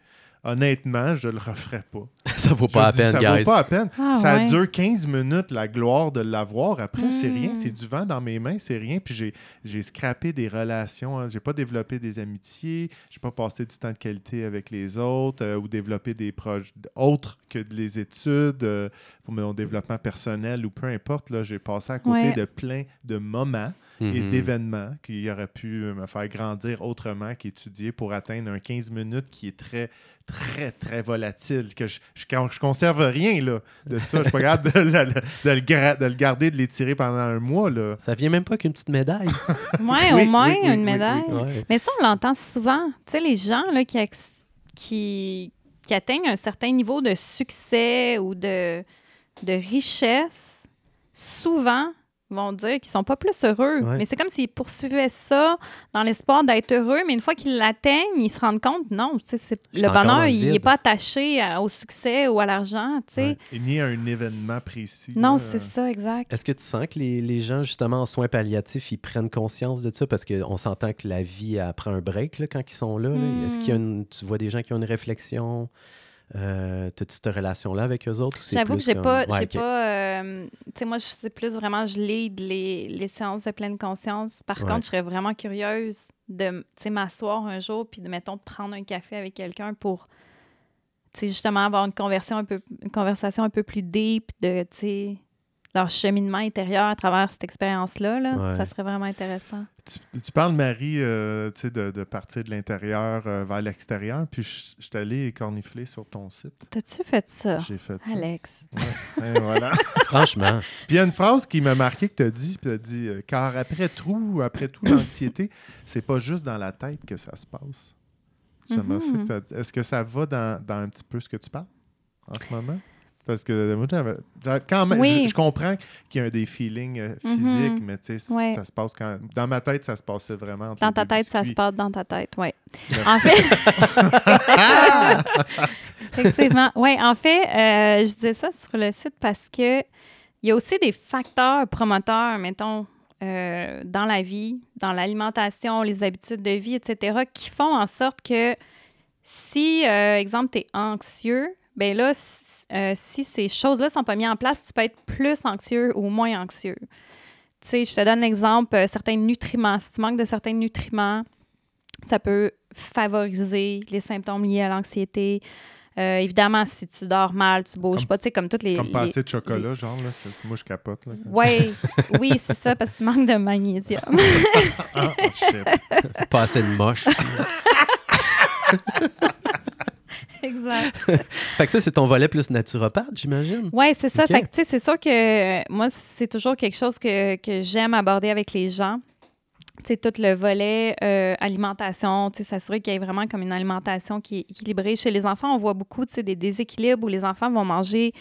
Honnêtement, je le referai pas. ça vaut Je pas la dis, peine, ça guys. vaut pas la peine. Ah, ça ouais. dure 15 minutes, la gloire de l'avoir. Après, c'est rien. C'est du vent dans mes mains, c'est rien. Puis j'ai, j'ai scrappé des relations. hein. J'ai pas développé des amitiés. J'ai pas passé du temps de qualité avec les autres euh, ou développé des projets autres que les études euh, pour mon développement personnel ou peu importe. Là, j'ai passé à côté Ouais. de plein de moments et Mhm. d'événements qui auraient pu me faire grandir autrement qu'étudier pour atteindre un 15 minutes qui est très, très, très volatile, que je, je, je conserve rien là, de ça. Je suis pas capable de, le- de le gra- de le garder, de l'étirer pendant un mois. Là. Ça vient même pas qu'une petite médaille. Ouais, Oui, au moins oui, oui, oui, une médaille. Ouais. Mais ça, on l'entend souvent. Tu sais, les gens là, qui, qui, qui atteignent un certain niveau de succès ou de, de richesse, souvent vont dire qu'ils sont pas plus heureux. Ouais. Mais c'est comme s'ils poursuivaient ça dans l'espoir d'être heureux, mais une fois qu'ils l'atteignent, ils se rendent compte, non, c'est- le bonheur, le il n'est pas attaché à- au succès ou à l'argent, tu sais. Ouais. Il n'y a un événement précis. Non, là. c'est ça, exact. Est-ce que tu sens que les, les gens, justement, en soins palliatifs, ils prennent conscience de ça? Parce qu'on s'entend que la vie elle prend un break là, quand ils sont là. là. Mm. Est-ce qu'il y a une- tu vois des gens qui ont une réflexion? Euh, T'as-tu cette relation-là avec eux autres? ou c'est J'avoue que j'ai comme- pas, Ouais, pas, euh, tu sais, moi, sais plus vraiment, je lead les, les séances de pleine conscience. Par Ouais. contre, je serais vraiment curieuse de, m'asseoir un jour puis de, mettons, de prendre un café avec quelqu'un pour, justement avoir une conversation un peu, une conversation un peu plus deep de, leur cheminement intérieur à travers cette expérience-là, là. Ouais. Ça serait vraiment intéressant. Tu, tu parles, Marie, euh, tu sais, de, de partir de l'intérieur euh, vers l'extérieur. Puis je, je suis allé cornifler sur ton site. T'as-tu fait ça, J'ai fait ça. Alex? Ouais, et voilà. Franchement, Puis il y a une phrase qui m'a marqué que tu as dit, tu as dit euh, car après tout, après tout l'anxiété, c'est pas juste dans la tête que ça se passe. Ça Mhm. Est-ce que ça va dans, dans un petit peu ce que tu parles en ce moment? Parce que moi, quand même, Oui. je, je comprends qu'il y a des feelings euh, physiques, Mhm. mais tu sais, Ouais. ça se passe quand. Dans ma tête, ça se passait vraiment. entre Dans ta tête, ça se passe dans ta tête, oui. En fait, effectivement. Oui, en fait, euh, je disais ça sur le site parce que il y a aussi des facteurs promoteurs, mettons, euh, dans la vie, dans l'alimentation, les habitudes de vie, etc., qui font en sorte que si, exemple, tu es anxieux, ben là, euh, si ces choses-là sont pas mises en place, tu peux être plus anxieux ou moins anxieux. Tu sais, je te donne l'exemple, euh, certains nutriments. Si tu manques de certains nutriments, ça peut favoriser les symptômes liés à l'anxiété. Euh, évidemment, si tu dors mal, tu bouges Comme- pas, tu sais, comme toutes les. Comme les- pas assez de chocolat, genre, là. c'est- Moi, je capote, là. Ouais, oui, c'est ça, parce que tu manques de magnésium. Ah, oh, shit. Pas assez de moche. exact. fait que ça, c'est ton volet plus naturopathe, j'imagine. Oui, c'est ça. Fait que, tu sais, c'est sûr que euh, moi, c'est toujours quelque chose que, que j'aime aborder avec les gens. Tu sais, tout le volet euh, alimentation, tu sais, s'assurer qu'il y ait vraiment comme une alimentation qui est équilibrée. Chez les enfants, on voit beaucoup, tu sais, des déséquilibres où les enfants vont manger,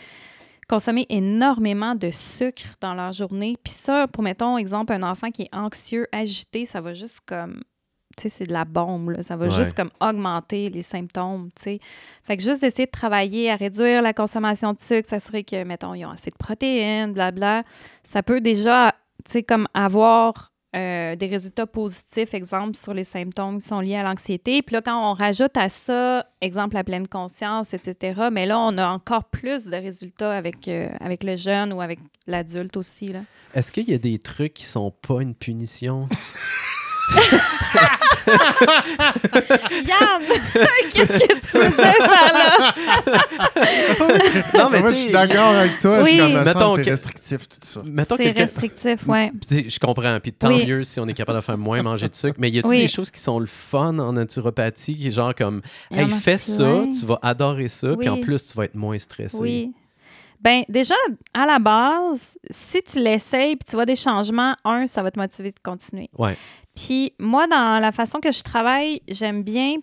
consommer énormément de sucre dans leur journée. Puis ça, pour, mettons, exemple, un enfant qui est anxieux, agité, ça va juste comme... Tu sais, c'est de la bombe, là. Ça va Ouais. juste comme augmenter les symptômes, tu sais. Fait que juste d'essayer de travailler à réduire la consommation de sucre, s'assurer que, mettons, ils ont assez de protéines, blabla, ça peut déjà, tu sais, comme avoir euh, des résultats positifs, exemple, sur les symptômes qui sont liés à l'anxiété. Puis là, quand on rajoute à ça, exemple, la pleine conscience, etc., mais là, on a encore plus de résultats avec, euh, avec le jeune ou avec l'adulte aussi, là. Est-ce qu'il y a des trucs qui sont pas une punition? Yann! Qu'est-ce que tu par là? non, mais Moi, je suis d'accord avec toi. Oui. Je suis comme, me Mettons c'est que- restrictif, tout ça. Mettons C'est restrictif, ouais. Je comprends, puis tant Oui. mieux si on est capable de faire moins manger de sucre. Mais y a-t-il Oui. des choses qui sont le fun en naturopathie, qui est genre comme, hey, fais ça, tu vas adorer ça, puis en plus, tu vas être moins stressé. Oui. Ben déjà, à la base, si tu l'essayes puis tu vois des changements, un, ça va te motiver de continuer. Ouais. Puis moi, dans la façon que je travaille, j'aime bien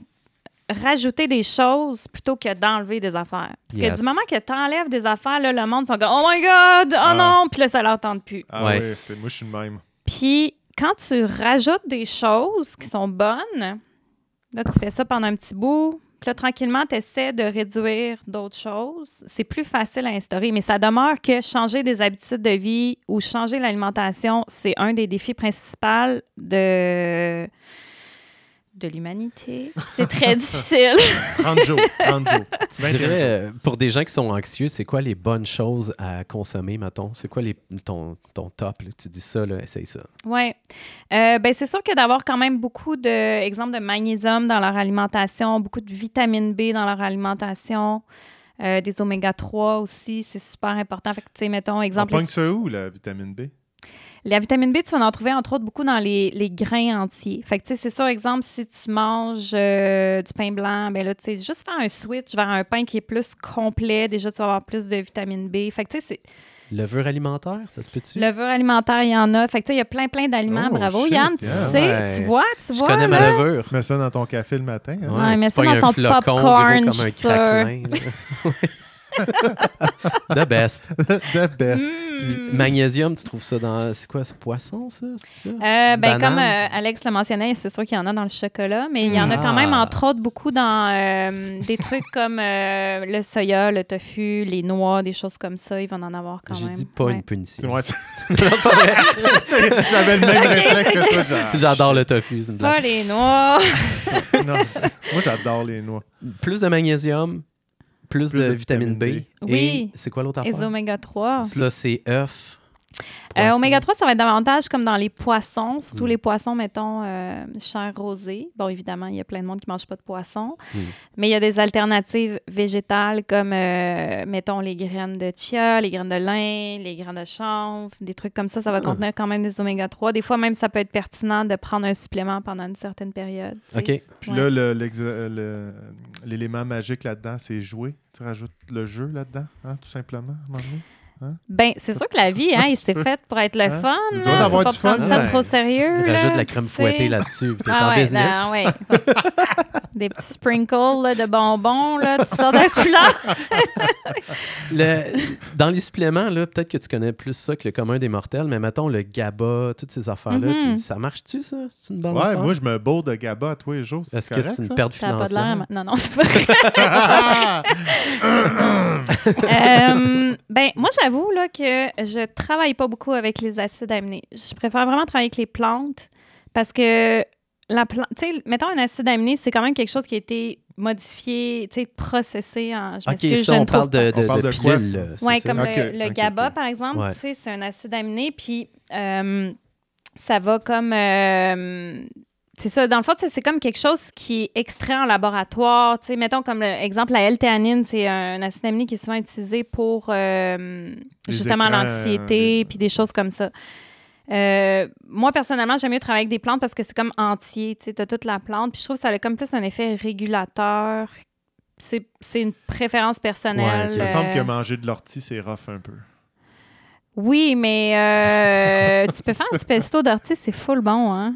rajouter des choses plutôt que d'enlever des affaires. Parce que du moment que tu enlèves des affaires, là, le monde sont comme « Oh my God! Oh Ah. non! » Puis là, ça leur tente plus. Ah Ouais. ouais, c'est- moi, je suis le même. Puis quand tu rajoutes des choses qui sont bonnes, là, tu fais ça pendant un petit bout. Puis tranquillement, tu essaies de réduire d'autres choses. C'est plus facile à instaurer, mais ça demeure que changer des habitudes de vie ou changer l'alimentation, c'est un des défis principaux de, de l'humanité. C'est très difficile. 30 jours. 30 jours. Tu 21 dirais, euh, pour des gens qui sont anxieux, c'est quoi les bonnes choses à consommer, mettons? C'est quoi les, ton, ton top? là? Tu dis ça, là, essaye ça. Oui. ben, c'est sûr que d'avoir quand même beaucoup de exemples de magnésium dans leur alimentation, beaucoup de vitamine B dans leur alimentation, euh, des oméga 3 aussi, c'est super important. Fait que, tu sais, mettons, On exemple, les- ça où, la vitamine B? La vitamine B, tu vas en trouver entre autres beaucoup dans les, les grains entiers. Fait que, tu sais, c'est sûr, exemple, si tu manges euh, du pain blanc, ben là, tu sais, juste faire un switch vers un pain qui est plus complet, déjà, tu vas avoir plus de vitamine B. Fait que, tu sais, c'est Levure alimentaire, ça se peut-tu? Levure alimentaire, il y en a. Fait que, tu sais, il y a plein, plein d'aliments. Oh, Bravo, shit, Yann, tu yeah. sais, Ouais. tu vois, tu Je vois. connais là. ma levure. Tu mets ça dans ton café le matin. hein? Ouais, mais tu ça dans un son popcorn, gros comme je un craquelin. The best. The best. Puis, Mm. magnésium, tu trouves ça dans. C'est quoi, c'est poisson, ça? C'est ça? Euh, ben, comme euh, Alex le mentionnait, c'est sûr qu'il y en a dans le chocolat, mais il y en a quand Ah. même, entre autres, beaucoup dans euh, des trucs comme euh, le soya, le tofu, les noix, des choses comme ça. Ils vont en avoir quand même. dit pas Ouais. une punition. Ouais, J'avais le même réflexe que toi. genre, J'adore le tofu, c'est une blague. Pas les noix. Non. Moi, j'adore les noix. Plus de magnésium, plus, Plus de, de vitamine B. Oui. Et c'est quoi l'autre Les affaire? oméga 3. Ça, c'est œuf. Euh, oméga 3, ça va être davantage comme dans les poissons, surtout Mm. les poissons, mettons, euh, chair rosée. Bon, évidemment, il y a plein de monde qui ne mange pas de poisson, Mm. mais il y a des alternatives végétales comme, euh, mettons, les graines de chia, les graines de lin, les graines de chanvre, des trucs comme ça. Ça va Ah. contenir quand même des oméga 3. Des fois, même, ça peut être pertinent de prendre un supplément pendant une certaine période. sais. OK. Puis Ouais. là, euh, le- l'élément magique là-dedans, c'est jouer. Tu rajoutes le jeu là-dedans, hein, tout simplement, à un moment donné? Ben, c'est sûr que la vie, hein, il s'est fait pour être le Hein? fun. Il doit avoir pas du fun, prendre ça ouais. trop sérieux. Rajoute là, la crème tu sais. fouettée là-dessus. T'es Ah en ouais, business. non, ouais. Des petits sprinkles là, de bonbons, là, toutes sortes de couleurs. Le- dans les suppléments, là, peut-être que tu connais plus ça que le commun des mortels, mais mettons le GABA, toutes ces affaires-là, Mhm. t'es- ça marche-tu, ça? C'est une bonne Ouais, affaire? moi, je me bourre de GABA tous les jours. Est-ce que c'est une ça? perte n'a pas de financière? Non, non, c'est pas vrai. Euh, ben, moi, j'avoue là, que je travaille pas beaucoup avec les acides aminés. Je préfère vraiment travailler avec les plantes parce que la plante, tu sais, mettons un acide aminé, c'est quand même quelque chose qui a été modifié, tu sais, processé en. Je Ok, ça, je on parle de, On de, parle de de pilules, Oui, ça? comme le, le GABA, par exemple, Ouais. tu sais, c'est un acide aminé, puis euh, ça va comme... euh, c'est ça. Dans le fond, c'est comme quelque chose qui est extrait en laboratoire. Tu sais, mettons comme l'exemple, la L-théanine, c'est un acide aminé qui est souvent utilisé pour euh, justement l'anxiété euh, puis des choses comme ça. Euh, moi, personnellement, j'aime mieux travailler avec des plantes parce que c'est comme entier. Tu as toute la plante. Puis je trouve que ça a comme plus un effet régulateur. C'est une préférence personnelle. Il me semble que manger de l'ortie, c'est rough un peu. Oui, mais euh, tu peux faire un petit pesto d'ortie, c'est full bon, hein?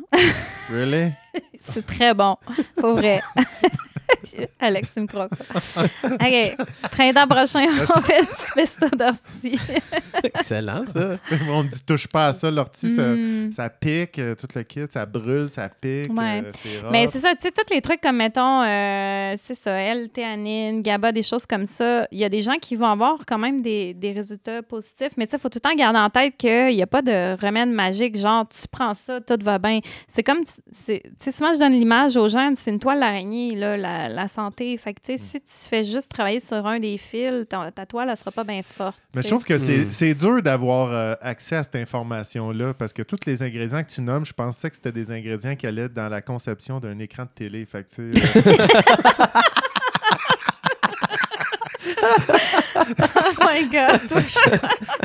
Really? C'est très bon, pour vrai. Alex, tu me crois pas. OK, printemps prochain, on fait du pesto d'ortie. Excellent, ça. On me dit touche pas à ça, l'ortie, ça, Mm. ça pique, euh, tout le kit, ça brûle, ça pique, Ouais. euh. Mais c'est ça, tu sais, tous les trucs comme, mettons, euh, c'est ça, L-théanine, GABA, des choses comme ça, il y a des gens qui vont avoir quand même des, des résultats positifs, mais tu sais, il faut tout le temps garder en tête qu'il n'y a pas de remède magique, genre, tu prends ça, tout va bien. C'est comme, tu sais, souvent, je donne l'image aux gens, c'est une toile d'araignée, là, la, la santé. Fait que, tu sais, si tu fais juste travailler sur un des fils, ta, ta toile, elle sera pas bien forte. Mais je trouve que c'est Mm. c'est dur d'avoir euh, accès à cette information-là parce que tous les ingrédients que tu nommes, je pensais que c'était des ingrédients qui allaient dans la conception d'un écran de télé. Fait que, tu sais, euh, Oh my God!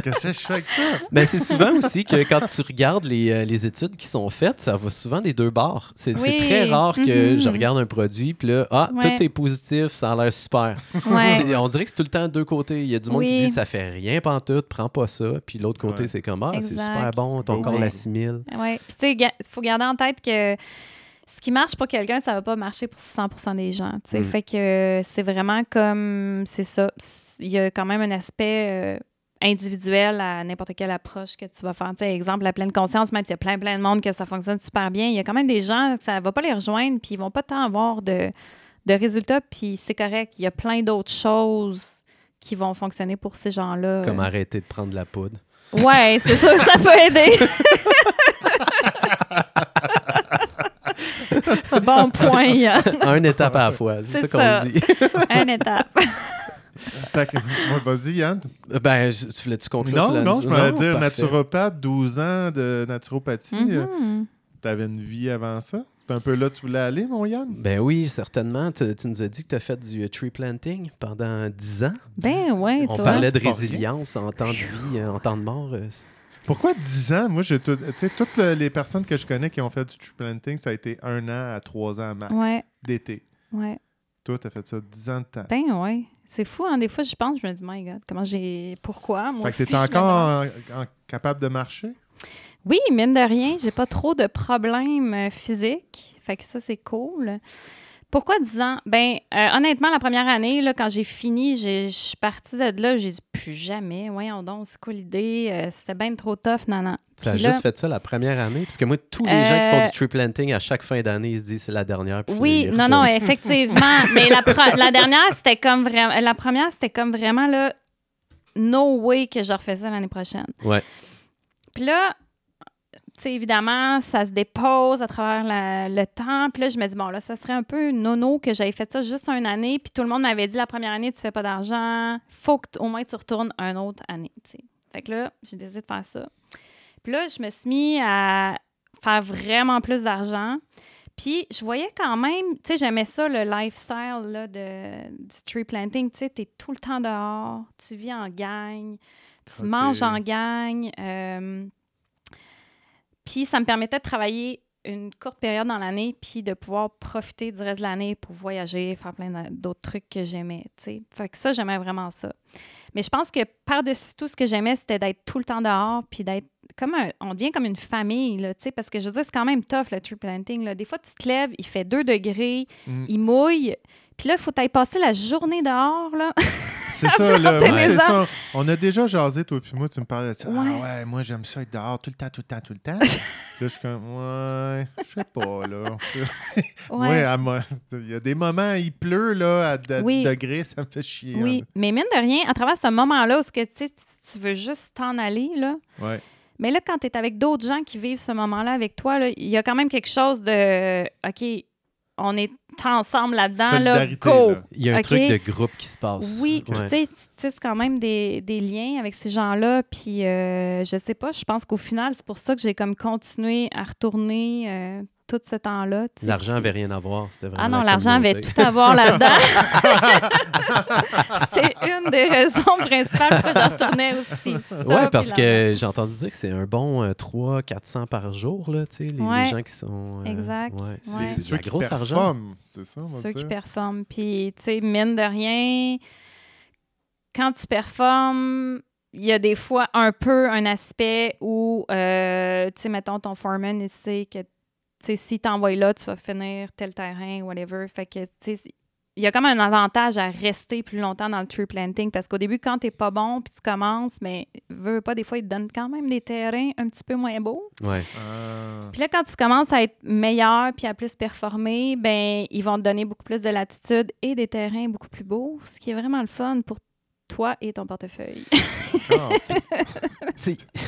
qu'est-ce que je fais avec ça? Ben, c'est souvent aussi que quand tu regardes les, euh, les études qui sont faites, ça va souvent des deux bords. C'est Oui. très rare que Mhm. je regarde un produit, puis là, ah, Ouais. tout est positif, ça a l'air super. Ouais. On dirait que c'est tout le temps deux côtés. Il y a du monde qui Oui. dit ça fait rien pantoute, prends pas ça. Puis l'autre côté, Ouais. c'est comme ah, c'est super bon, ton Ouais. corps l'assimile. Oui. Puis, tu sais, il faut garder en tête que ce qui marche pour quelqu'un, ça va pas marcher pour 100 des gens. tu sais. Mm. Fait que c'est vraiment comme. C'est ça. Il y a quand même un aspect. euh, individuel à n'importe quelle approche que tu vas faire. Tu sais, exemple, la pleine conscience, même s'il y a plein, plein de monde que ça fonctionne super bien, il y a quand même des gens que ça va pas les rejoindre, puis ils vont pas tant avoir de, de résultats, puis c'est correct. Il y a plein d'autres choses qui vont fonctionner pour ces gens-là. Comme arrêter de prendre la poudre. Ouais, c'est sûr que ça peut aider. bon point. Un étape à la fois, c'est ça qu'on dit. Une étape. Fait que, ouais, vas-y, Yann. ben, je- tu voulais-tu conclure? Non, tu non, je m'allais dire parfait. naturopathe, 12 ans de naturopathie. euh, Mhm. T'avais une vie avant ça? C'est un peu là que tu voulais aller, mon Yann? Ben oui, certainement. Tu, tu nous as dit que tu as fait du euh, tree planting pendant 10 ans. Ben ouais, On tu parlait de résilience en temps de vie, euh, en temps de mort. euh, Pourquoi 10 ans? Moi, j'ai tout- tu toutes le- les personnes que je connais qui ont fait du tree planting, ça a été un an à trois ans max Ouais, d'été. ouais. Toi, t'as fait ça 10 ans de temps. Ben ouais. C'est fou, hein. Des fois, je pense, je me dis, my God, comment j'ai. Pourquoi? Moi fait que t'es encore demande. en- en- capable de marcher? Oui, mine de rien, j'ai pas trop de problèmes euh, physiques. Fait que ça, c'est cool. Pourquoi 10 ans? Ben, euh, honnêtement, la première année, là, quand j'ai fini, je suis partie de là, j'ai dit plus jamais. Voyons donc, c'est quoi l'idée? Euh, C'était bien trop tough, non, non. Tu as là- juste fait ça la première année? Parce que moi, tous les gens qui font Euh, du tree planting, à chaque fin d'année, ils se disent c'est la dernière. Oui, non, non, effectivement. mais la, la dernière, c'était comme vraiment. La première, c'était comme vraiment là. No way que je refais ça l'année prochaine. Ouais. Puis là, sais, évidemment, ça se dépose à travers la- le temps. Puis là, je me dis, bon, là, ça serait un peu nono que j'avais fait ça juste une année. Puis tout le monde m'avait dit, la première année, tu fais pas d'argent. Faut que au moins tu retournes une autre année. Fait que là, j'ai décidé de faire ça. Puis là, je me suis mis à faire vraiment plus d'argent. Puis je voyais quand même, tu sais, j'aimais ça, le lifestyle là, de, du tree planting. Tu sais, tu es tout le temps dehors, tu vis en gang, tu manges en gang. euh, puis ça me permettait de travailler une courte période dans l'année, puis de pouvoir profiter du reste de l'année pour voyager, faire plein d'autres trucs que j'aimais. Fait que ça, j'aimais vraiment ça. Mais je pense que par-dessus tout, ce que j'aimais, c'était d'être tout le temps dehors, puis d'être comme un- on devient comme une famille, là, tu sais, parce que je veux dire, c'est quand même tough, le tree planting, là. Des fois, tu te lèves, il fait 2 degrés, Mm. il mouille, puis là, il faut aller passer la journée dehors, là. C'est ça, là. C'est ça. On a déjà jasé, toi puis moi, tu me parlais de ça. Ouais. Ah ouais, moi, j'aime ça être dehors tout le temps, tout le temps, tout le temps. là, je suis comme, ouais, je sais pas, là. Ouais, à moi- il y a des moments, il pleut, là, à, à Oui. 10 degrés, ça me fait chier. Oui, mais mine de rien, à travers ce moment-là où ce que, tu sais, tu veux juste t'en aller, là. Ouais. Mais là, quand tu es avec d'autres gens qui vivent ce moment-là avec toi, là, il y a quand même quelque chose de OK, on est ensemble là-dedans, là, Solidarité, go! là. Il y a un truc de groupe qui se passe. Oui, Ouais. tu sais, tu sais, c'est quand même des, des liens avec ces gens-là. Puis euh, je sais pas, je pense qu'au final, c'est pour ça que j'ai comme continué à retourner euh, tout ce temps-là. L'argent puis avait rien à voir. C'était vraiment Ah non, la l'argent avait tout à voir là-dedans. c'est une des raisons principales pourquoi je retournais aussi. Oui, parce que j'ai entendu dire que c'est un bon euh, 300-400 par jour, là, tu sais, les, les Ouais. gens qui sont... euh, Exact. ouais, Ouais. c'est ceux qui gros argent. performent, c'est ça, on va Ceux qui performent. Puis, tu sais, mine de rien, quand tu performes, il y a des fois un peu un aspect où, euh, tu sais, mettons, ton foreman, il sait que, tu sais, si t'envoies là, tu vas finir tel terrain, whatever. Fait que, tu sais, il y a comme un avantage à rester plus longtemps dans le tree planting parce qu'au début, quand t'es pas bon puis tu commences, mais veux veux pas, des fois, ils te donnent quand même des terrains un petit peu moins beaux. Ouais. Ah. Puis là, quand tu commences à être meilleur puis à plus performer, ben ils vont te donner beaucoup plus de latitude et des terrains beaucoup plus beaux, ce qui est vraiment le fun pour toi et ton portefeuille.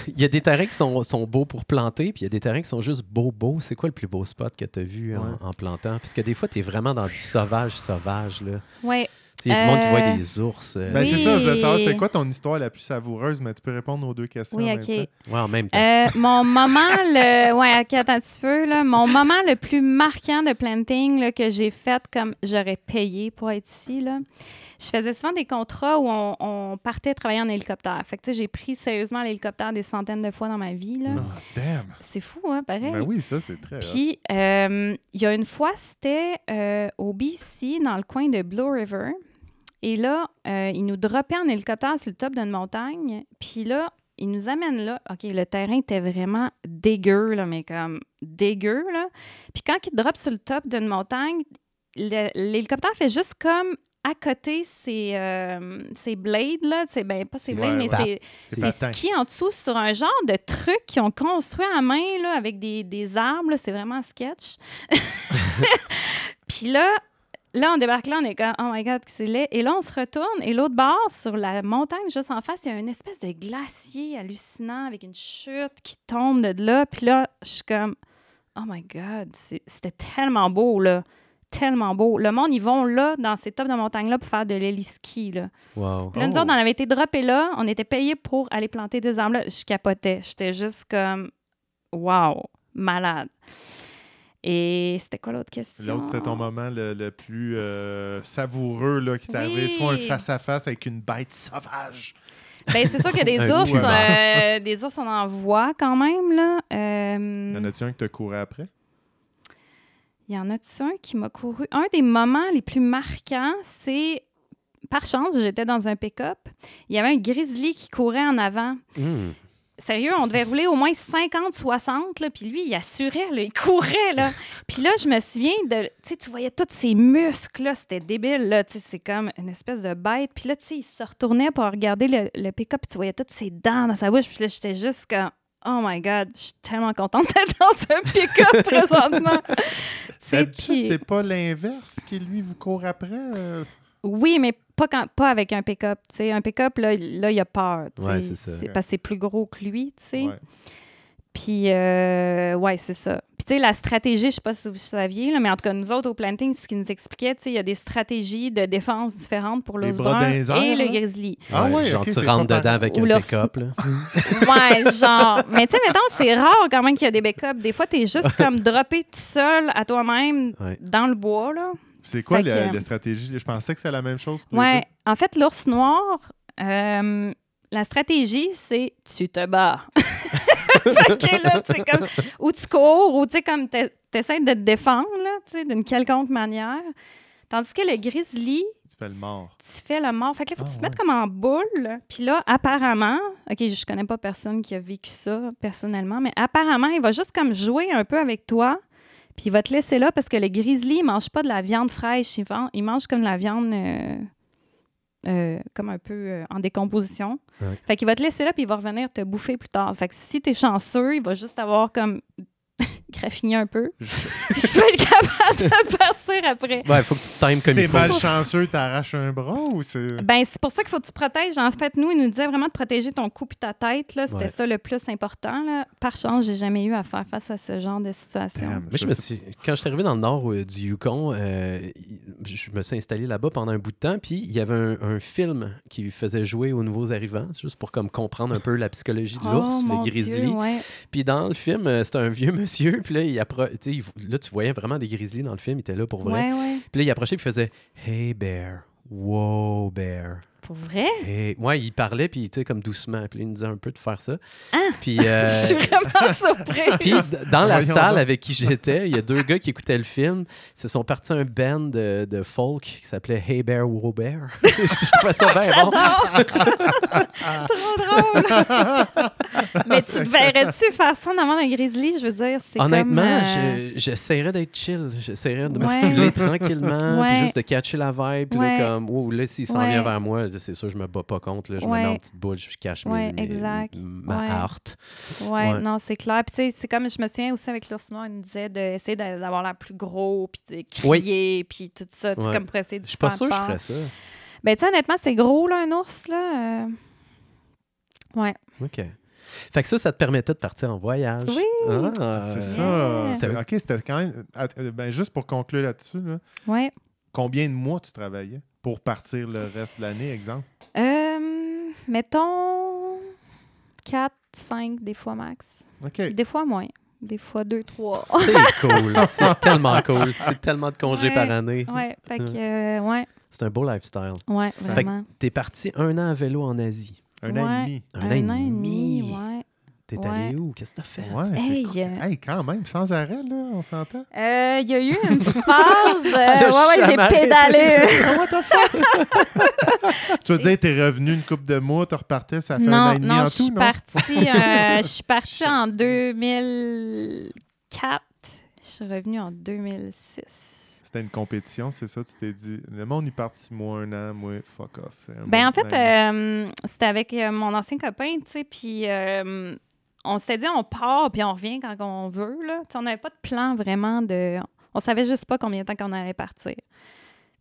Il y a des terrains qui sont, sont beaux pour planter, puis il y a des terrains qui sont juste beaux, beaux. C'est quoi le plus beau spot que tu as vu en- Ouais. en, plantant? Parce que des fois, tu es vraiment dans du sauvage, sauvage. là. ouais. Tu sais, Il y a du monde qui voit Euh, des ours. euh, Ben, c'est ça, je voulais savoir, Oui. c'était quoi ton histoire la plus savoureuse, mais tu peux répondre aux deux questions. Oui, en même temps. ouais, en même temps. Euh, mon moment, le. Ouais, OK, attends un petit peu, là. Mon moment le plus marquant de planting là, que j'ai fait comme j'aurais payé pour être ici, là. Je faisais souvent des contrats où on, on partait travailler en hélicoptère. Fait que, tu sais, j'ai pris sérieusement l'hélicoptère des centaines de fois dans ma vie, là. Ah, damn. C'est fou, hein, pareil. Ben oui, ça, c'est très. Puis, euh, il y a une fois, c'était euh, au BC, dans le coin de Blue River. Et là, euh, ils nous droppaient en hélicoptère sur le top d'une montagne. Puis là, ils nous amènent là. OK, le terrain était vraiment dégueu, là, mais comme dégueu, là. Puis quand ils droppent sur le top d'une montagne, l'hélicoptère fait juste comme à côté ses, euh, blades, là. C'est, ben, pas ses blades, Ouais, mais C'est c'est patin. ski en dessous sur un genre de truc qu'ils ont construit à main là, avec des, des arbres. C'est vraiment sketch. Puis là, là, on débarque là, on est comme, oh my God, que c'est laid. Et là, on se retourne. Et l'autre bord, sur la montagne, juste en face, il y a une espèce de glacier hallucinant avec une chute qui tombe de là. Puis là, je suis comme, oh my God, c'est- c'était tellement beau, là. Tellement beau. Le monde, ils vont là, dans ces tops de montagne-là, pour faire de l'héliski, là. Wow. Là, nous Oh. autres, on avait été droppés là. On était payés pour aller planter des arbres là. Je capotais. J'étais juste comme, wow, malade. Et c'était quoi l'autre question? L'autre, c'était ton moment le, le plus euh, savoureux là, qui t'est arrivé, Oui. soit un face-à-face avec une bête sauvage. Ben, c'est sûr que des ours, euh, des ours, on en voit quand même, là. Euh, Y en a-tu un qui te courait après? Il y en a-tu un qui m'a couru? Un des moments les plus marquants, c'est... Par chance, j'étais dans un pick-up. Il y avait un grizzly qui courait en avant. Hmm. Sérieux, on devait rouler au moins 50, 60, là, puis lui, il assurait, là, il courait, là. Puis là, je me souviens de, tu voyais tous ses muscles, là, c'était débile, là, c'est comme une espèce de bête. Puis là, tu sais, il se retournait pour regarder le, le pick-up, puis tu voyais toutes ses dents dans sa bouche, puis là, j'étais juste comme, oh my God, je suis tellement contente d'être dans ce pick-up présentement. D'habitude, c'est pas l'inverse qui, lui, vous court après? euh? Oui, mais pas, quand, pas avec un pick-up. tu sais. Un pick-up, là, là, il a peur. Ouais, c'est ça. Parce que c'est plus gros que lui, tu sais. Ouais. Puis, euh, ouais, c'est ça. Puis, tu sais, la stratégie, je sais pas si vous saviez, là, mais en tout cas, nous autres, au planting, ce qu'ils nous expliquait, tu sais, il y a des stratégies de défense différentes pour bras brun et le grizzly. Ah ouais, genre, tu c'est rentres dedans avec Ou un pick-up. là. Ouais, genre. Mais tu sais, mettons, c'est rare quand même qu'il y a des backups. Des fois, t'es juste comme droppé tout seul à toi-même Ouais. dans le bois, là. C'est quoi la, que- la stratégie? Je pensais que c'était la même chose pour Ouais, en fait, l'ours noir, euh, la stratégie, c'est tu te bats. fait que là, tu sais, comme, ou tu cours, ou tu sais, comme t'essaies de te défendre, là, tu sais, d'une quelconque manière. Tandis que le grizzly, Tu fais le mort. tu fais le mort. Fait que là, faut que Ah, tu te mettes comme en boule. Puis là, apparemment, OK, je connais pas personne qui a vécu ça personnellement, mais apparemment, il va juste comme jouer un peu avec toi. Puis il va te laisser là parce que le grizzly, il mange pas de la viande fraîche. Il mange comme de la viande euh, euh, comme un peu euh, en décomposition. Ouais. Fait qu'il va te laisser là puis il va revenir te bouffer plus tard. Fait que si t'es chanceux, il va juste avoir comme graffiner un peu. Je- Puis tu vas être capable de partir après. Ouais, il faut que tu te times Si comme t'es il faut. malchanceux, t'arraches un bras ou c'est. Ben, c'est pour ça qu'il faut que tu protèges. En fait, nous, il nous disait vraiment de protéger ton cou et ta tête. là. C'était Ouais. ça le plus important. là. Par chance, j'ai jamais eu à faire face à ce genre de situation. Damn, Moi, je je me sais- suis, quand je suis arrivé dans le nord euh, du Yukon, euh, je me suis installé là-bas pendant un bout de temps, puis il y avait un, un film qui faisait jouer aux nouveaux arrivants, juste pour comme comprendre un peu la psychologie de l'ours, Oh, mon le grizzly. Dieu, ouais. Puis dans le film, euh, c'était un vieux monsieur, puis là, il appro- il- là, tu voyais vraiment des grizzlies dans le film, il était là pour vrai. Ouais, ouais. Puis là, il approchait, puis il faisait Hey bear, wow bear. Pour vrai? Hey. Ouais, il parlait, puis tu sais, comme doucement, puis il nous disait un peu de faire ça. Ah! Puis. euh, Je suis vraiment surprise. Puis dans la Voyons salle donc. avec qui j'étais, il y a deux gars qui écoutaient le film. Ils se sont partis un band de, de folk qui s'appelait Hey Bear Whoa Bear. je trouvais ça bien bon. Trop drôle. Mais tu te verrais-tu faire ça devant un grizzly? Je veux dire, c'est Honnêtement, comme, euh, je- j'essaierais d'être chill. J'essaierais de me Ouais. tranquillement, Ouais. puis juste de catcher la vibe. Puis Ouais. là, comme, oh, là, s'il s'en Ouais. vient vers moi, c'est sûr, je me bats pas contre. Là, je me mets en petite boule, je cache mes- Ouais, mes- exact. ma Ouais. harte. Ouais, Ouais. non, c'est clair. Puis, tu sais, c'est comme je me souviens aussi avec l'ours noir, il nous disait d'essayer d'a- d'avoir l'air plus gros, puis de crier, puis tout ça, comme pour essayer de Je suis pas sûr que je ferais ça. Ben, tu sais, honnêtement, c'est gros, là, un ours, là. euh. Ouais. OK. Fait que ça, ça te permettait de partir en voyage. Oui. Ah. C'est ça. Yeah. OK, c'était quand même. euh, Ben, juste pour conclure là-dessus, là, Ouais. combien de mois tu travaillais? Pour partir le reste de l'année, exemple? Euh, mettons 4, 5, des fois max. OK. Des fois moins. Des fois 2, 3. C'est cool. C'est tellement cool. C'est tellement de congés Ouais. par année. Ouais, fait que, euh, ouais, C'est un beau lifestyle. ouais, Fait que vraiment. t'es parti un an à vélo en Asie. Un an et demi. Un, an et demi. ouais. T'es Ouais. allé où? Qu'est-ce que t'as fait? Ouais, Hey, c'est euh, hey, quand même, sans arrêt, là, on s'entend. Euh, Il y a eu une phase. euh, a ouais, ouais, j'ai pédalé. What the fuck? tu veux dire, t'es revenu une couple de mois, tu repartais, ça fait un an non, et demi non, en je suis tout, non? partie, euh, je suis partie en 2004. Je suis revenue en 2006. C'était une compétition, c'est ça? Tu t'es dit, le monde est parti moi un an, moi, fuck off. Ben bon en fait, euh, c'était avec mon ancien copain, tu sais, puis euh, on s'était dit on part puis on revient quand on veut, là. On n'avait pas de plan vraiment de... On savait juste pas combien de temps qu'on allait partir.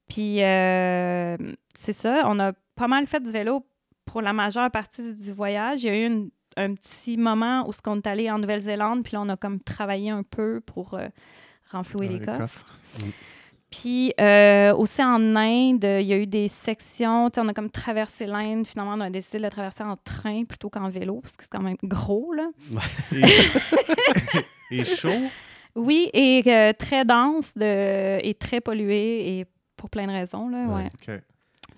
Puis euh, c'est ça, on a pas mal fait du vélo pour la majeure partie du voyage. Il y a eu une- un petit moment où ce qu'on est allé en Nouvelle-Zélande, puis là, on a comme travaillé un peu pour euh, renflouer les les coffres. coffres. Puis euh, aussi en Inde, il y a eu des sections. On a comme traversé l'Inde. Finalement, on a décidé de la traverser en train plutôt qu'en vélo, parce que c'est quand même gros, là. Et, chaud? Oui, et euh, très dense de, et très pollué, et pour plein de raisons, là, ouais.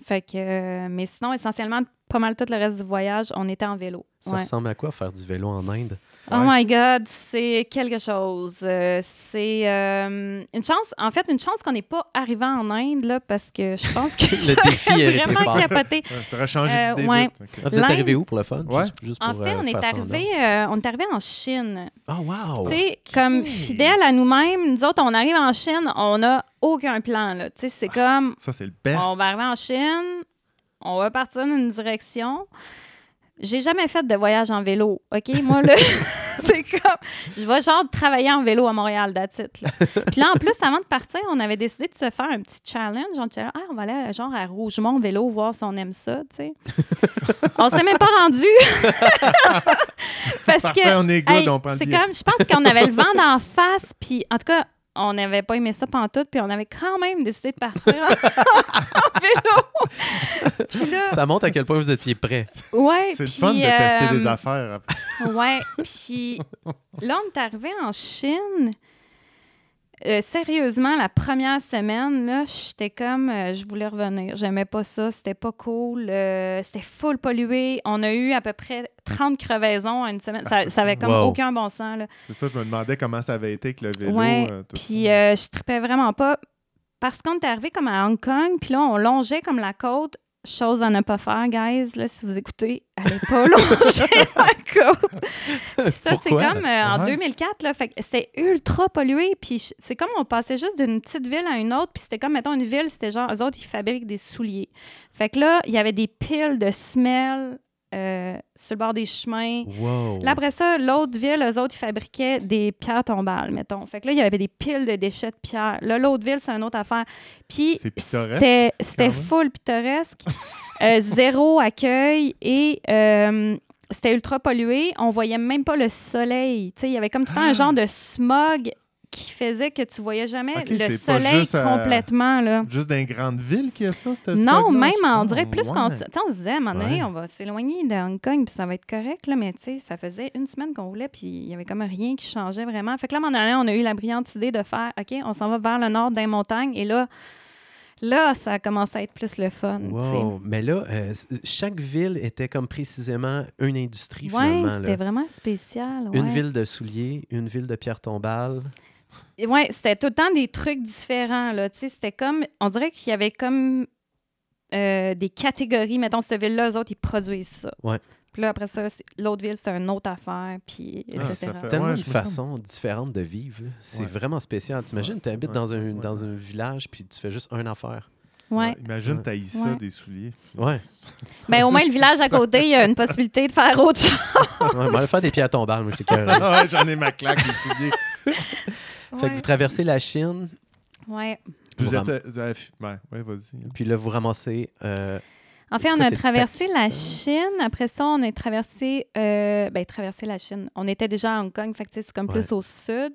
Fait que, euh, mais sinon, essentiellement, pas mal tout le reste du voyage, on était en vélo. Ça Ouais. ressemble à quoi faire du vélo en Inde? Oh my God, c'est quelque chose. Euh, c'est euh, une chance, en fait, une chance qu'on n'est pas arrivé en Inde, là, parce que je pense que Le défi j'aurais vraiment capoté. Ouais, T'aurais changé Euh, d'idée ouais. vite. OK. Ah, vous êtes arrivé où pour le fun? Ouais. Juste, juste En fait, euh, on est, arrivé, euh, on est arrivé en Chine. Oh, wow! Tu sais, comme fidèle à nous-mêmes, nous autres, on arrive en Chine, on n'a aucun plan. là. Tu sais, c'est comme, Ça, c'est le best. on va arriver en Chine, on va partir dans une direction. J'ai jamais fait de voyage en vélo, OK? Moi, là, c'est comme... Je vais genre travailler en vélo à Montréal, that's it, là. Puis là, en plus, avant de partir, on avait décidé de se faire un petit challenge. On disait, ah, on va aller genre à Rougemont vélo, voir si on aime ça, tu sais. on s'est même pas rendu. Parce Parfait, que... on est good, Hey, on prend c'est comme, je pense qu'on avait le vent d'en face, puis en tout cas, on n'avait pas aimé ça pantoute, puis on avait quand même décidé de partir en vélo. puis là, Ça montre à quel point vous étiez prêts. ouais, C'est le fun de tester euh, des affaires. Ouais, puis là, on est arrivé en Chine. Euh, sérieusement, la première semaine, là, j'étais comme, euh, je voulais revenir. J'aimais pas ça, c'était pas cool, euh, c'était full pollué. On a eu à peu près 30 crevaisons en une semaine. Ah, ça, avait comme Wow. aucun bon sens. C'est ça, je me demandais comment ça avait été avec le vélo. Ouais, Puis je tripais vraiment pas. Parce qu'on est arrivé comme à Hong Kong, puis là, on longeait comme la côte. Chose à ne pas faire, guys. Là, si vous écoutez, allez pas longer la côte. Puis ça, c'est comme euh, en Ouais. 2004, là, fait c'était ultra pollué. Puis c'est comme on passait juste d'une petite ville à une autre. Puis c'était comme, mettons, une ville, c'était genre, eux autres, ils fabriquent des souliers. Fait que là, il y avait des piles de semelles euh, sur le bord des chemins. Wow! Là, après ça, l'autre ville, eux autres, ils fabriquaient des pierres tombales, mettons. Fait que là, il y avait des piles de déchets de pierres. Là, l'autre ville, c'est une autre affaire. Puis, c'était full pittoresque. Euh, zéro accueil et euh, c'était ultra pollué. On voyait même pas le soleil. Tu sais, il y avait comme tout le temps un Ah! genre de smog qui faisait que tu voyais jamais le soleil juste, euh, complètement. Là. Juste dans les grandes villes qu'il y a ça, c'était Non, même, on Ah, dirait plus qu'on ouais. se, tu sais, on se disait, à un moment donné, Ouais. on va s'éloigner de Hong Kong, puis ça va être correct, là, mais tu sais, ça faisait une semaine qu'on roulait, puis il y avait comme rien qui changeait vraiment. Fait que là, à un moment donné, on a eu la brillante idée de faire, OK, on s'en va vers le nord des montagnes, et là, là, ça a commencé à être plus le fun. Wow. Mais là, euh, chaque ville était comme précisément une industrie, Ouais, finalement. c'était vraiment spécial. Une ville de souliers, une ville de pierre tombale. Ouais, c'était tout le temps des trucs différents, là. Tu sais, c'était comme... On dirait qu'il y avait comme euh, des catégories. Mettons, cette ville-là, eux autres, ils produisent ça. Ouais. Puis là, après ça, c'est- l'autre ville, c'est une autre affaire, puis Ah, etc. ça fait- tellement ouais, une façon différente de vivre. là. C'est Ouais. vraiment spécial. T'imagines, tu habites Ouais, dans, un, ouais. dans un village puis tu fais juste une affaire. Ouais. Ouais, Imagine, Ouais. t'as ça Ouais. des souliers. Ouais. Mais au moins, le village à côté, il y a une possibilité de faire autre chose. ouais on va faire des pierres tombales, moi, j'étais j'en ai ma claque, les souliers. Fait que vous traversez la Chine, Ouais. Vous Vous êtes. euh, vous avez- Ouais, ouais, vas-y. puis là, vous ramassez. euh, En fait, on a traversé la? Chine. Après ça, on a traversé, euh, ben, traversé la Chine. On était déjà à Hong Kong, fait c'est comme plus au sud.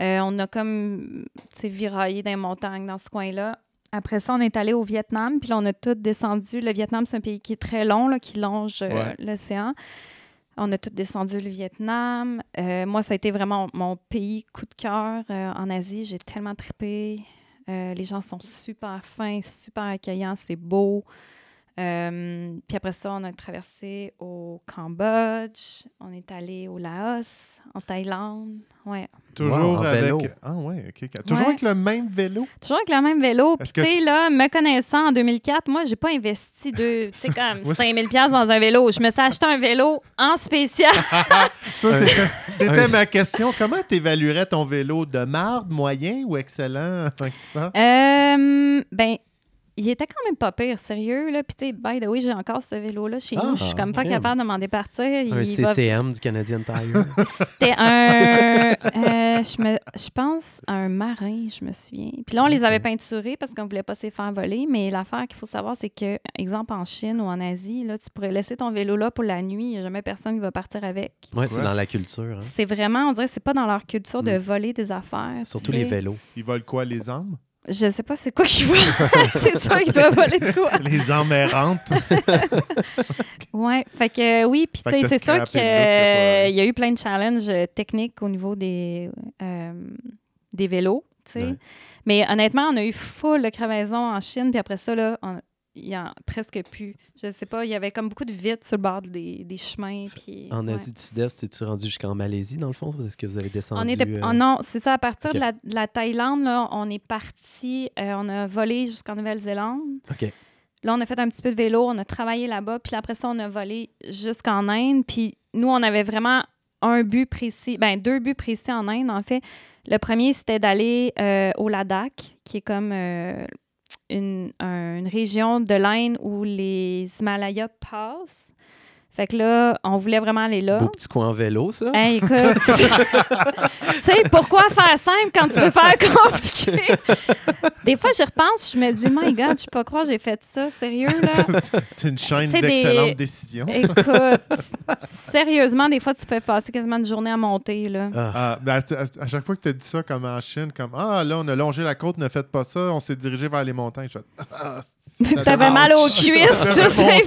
Euh, on a comme, tu sais, viraillé dans les montagnes dans ce coin-là. Après ça, on est allé au Vietnam, puis là, on a tout descendu. Le Vietnam, c'est un pays qui est très long, là, qui longe euh, Ouais. l'océan. On a tout descendu le Vietnam. Euh, moi, ça a été vraiment mon pays coup de cœur euh, en Asie. J'ai tellement trippé. Euh, les gens sont super fins, super accueillants, c'est beau. Euh, puis après ça, on a traversé au Cambodge, on est allé au Laos, en Thaïlande. Ouais. Toujours en avec. vélo. Ah ouais, ok. ok. Toujours Ouais. avec le même vélo? Toujours avec le même vélo. Puis tu sais, là, me connaissant en 2004, moi, j'ai pas investi de, tu sais, comme Ouais. 5000 pièces dans un vélo. Je me suis acheté un vélo en spécial. C'était- ma question. Comment tu évaluerais ton vélo? De marde, moyen ou excellent? Euh, ben, il était quand même pas pire, sérieux. Là. Puis, tu sais, by the way, j'ai encore ce vélo-là chez Ah, nous. Je suis comme pas crème. capable de m'en départir. Il un va- CCM du Canadian Tire. C'était un. euh, je, me- je pense un marin, je me souviens. Puis là, on les avait peinturés parce qu'on voulait pas se faire voler. Mais l'affaire qu'il faut savoir, c'est que, exemple, en Chine ou en Asie, là, tu pourrais laisser ton vélo là pour la nuit. Il n'y a jamais personne qui va partir avec. ouais, c'est dans la culture. hein. C'est vraiment, on dirait, que c'est pas dans leur culture de Mm. voler des affaires. Surtout les vélos. Ils volent quoi, les armes? Je sais pas c'est quoi qu'ils volent. c'est ça, ils doivent voler de quoi. Les armes errantes. Ouais, fait que euh, oui, puis tu sais, c'est pas- qu'il y a eu plein de challenges euh, techniques au niveau des, euh, des vélos, tu sais. Ouais. Mais honnêtement, on a eu full de crevaisons en Chine, puis après ça, là, on- il y en a presque plus. Je sais pas, il y avait comme beaucoup de vitres sur le bord des, des chemins. Puis, En ouais. Asie du Sud-Est, es-tu rendu jusqu'à Malaisie, dans le fond? Est-ce que vous avez descendu? On était, euh, oh non, c'est ça. À partir de, la, de la Thaïlande, là, on est parti, euh, on a volé jusqu'en Nouvelle-Zélande. OK. Là, on a fait un petit peu de vélo, on a travaillé là-bas, puis après ça, on a volé jusqu'en Inde. Puis nous, on avait vraiment un but précis, ben deux buts précis en Inde, en fait. Le premier, c'était d'aller euh, au Ladakh, qui est comme une, un- une région de l'Inde où les Himalayas passent. Fait que là, on voulait vraiment aller là. Beau petit coin en vélo, ça? Hey, écoute, tu sais, pourquoi faire simple quand tu veux faire compliqué? Des fois, j'y repense, je me dis, my God, je peux pas croire que j'ai fait ça. Sérieux, là? C'est une chaîne des- d'excellentes décisions. Écoute, sérieusement, des fois, tu peux passer quasiment une journée à monter, là. Ah, Ah, ben, à, à- à chaque fois que tu as dit ça, comme en Chine, comme Ah, là, on a longé la côte, ne faites pas ça, on s'est dirigé vers les montagnes. Je fais, ah, T'avais mal aux cuisses, je sais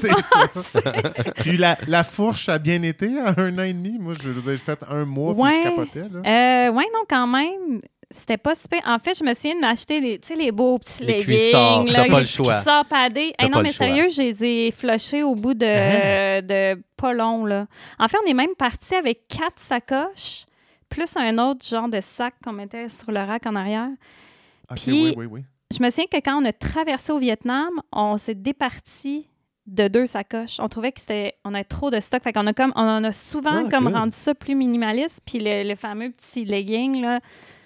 ça. Puis la, la fourche a bien été à un an et demi. Moi, je vous ai fait un mois, puis Ouais. je capotais. Là. Euh, ouais, non, quand même. C'était pas super. En fait, je me souviens de m'acheter les, tu sais, les beaux petits Les leggings. là, t'as les pas le choix. cuissards padés. T'as Hey, pas non, le mais choix. sérieux, je les ai flushés au bout de, Hein? de pas long, là. En fait, on est même parti avec quatre sacoches, plus un autre genre de sac qu'on mettait sur le rack en arrière. Ok, Puis- oui, oui, oui. Je me souviens que quand on a traversé au Vietnam, on s'est départi de deux sacoches. On trouvait que c'était on a trop de stock, fait qu'on a comme on en a souvent Ah, comme rendu ça plus minimaliste. Puis le, le fameux petit legging là,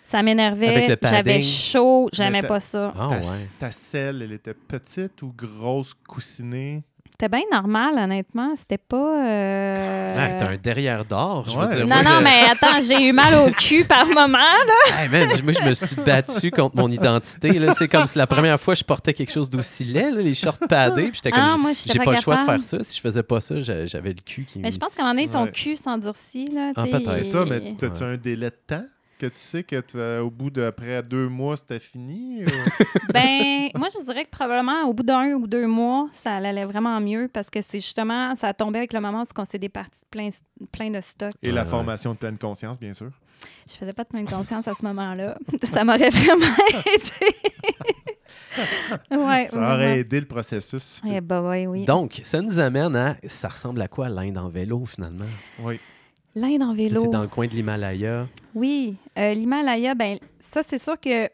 ça m'énervait. J'avais chaud, j'aimais pas ça. Ah, ta, ouais. ta selle, elle était petite ou grosse, coussinée? C'était bien normal, honnêtement. C'était pas. euh, Ah, t'as un derrière d'or, je veux Ouais. dire. Non, Moi, non, je- mais attends, j'ai eu mal au cul par moment. Là. Hey, man, moi, je me suis battu contre mon identité. là. C'est comme si la première fois, je portais quelque chose d'aussi laid, là, les shorts padés. Puis j'étais comme, Ah, j'ai- pas, pas le choix de faire ça. Si je faisais pas ça, j'a- j'avais le cul qui. Mais je pense qu'à un moment donné, ton Ouais. cul s'endurcit. Là, Ah, peut-être. C'est ça, mais t'as-tu Ouais. un délai de temps? Que tu sais que tu, euh, au bout d'après deux mois, c'était fini? ou- Ben, moi, je dirais que probablement au bout d'un ou deux mois, ça allait vraiment mieux parce que c'est justement, ça a tombé avec le moment où on s'est départi plein, plein de stock. Et la Ouais, formation de pleine conscience, bien sûr. Je faisais pas de pleine conscience à ce moment-là. ça m'aurait vraiment aidé. ouais, Ça aurait aidé le processus. Eh ben ouais, oui. Donc, ça nous amène à. Ça ressemble à quoi l'Inde en vélo, finalement? Oui. L'Inde en Tu vélo. dans le coin de l'Himalaya. Oui, euh, l'Himalaya, ben ça, c'est sûr que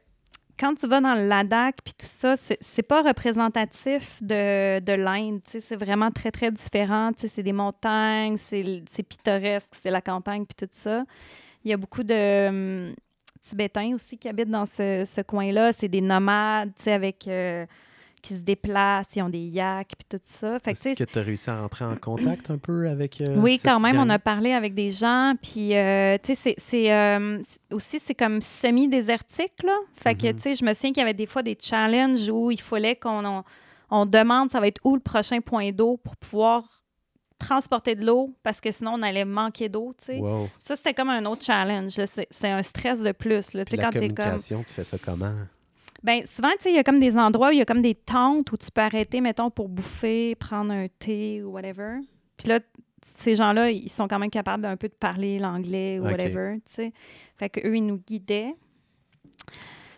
quand tu vas dans le Ladakh puis tout ça, c'est pas représentatif de, de l'Inde. C'est vraiment très, très différent. C'est des montagnes, c'est pittoresque, c'est la campagne puis tout ça. Il y a beaucoup de hum, Tibétains aussi qui habitent dans ce, coin-là. C'est des nomades, avec... euh, qui se déplacent, ils ont des yaks puis tout ça. Fait Est-ce que tu as réussi à entrer en contact un peu avec. euh, oui, cette quand même, on a parlé avec des gens, puis euh, tu sais, c'est- euh, aussi c'est comme semi-désertique là. Fait que Mhm. tu sais, je me souviens qu'il y avait des fois des challenges où il fallait qu'on on, on demande ça va être où le prochain point d'eau pour pouvoir transporter de l'eau parce que sinon on allait manquer d'eau, tu sais. Wow. Ça c'était comme un autre challenge. C'est un stress de plus là. Tu sais la quand comme tu fais ça comment? Ben souvent tu sais il y a comme des endroits où il y a comme des tentes où tu peux arrêter mettons pour bouffer, prendre un thé ou whatever. Puis là ces gens-là, ils sont quand même capables d'un peu de parler l'anglais ou whatever, tu sais. Fait que eux ils nous guidaient.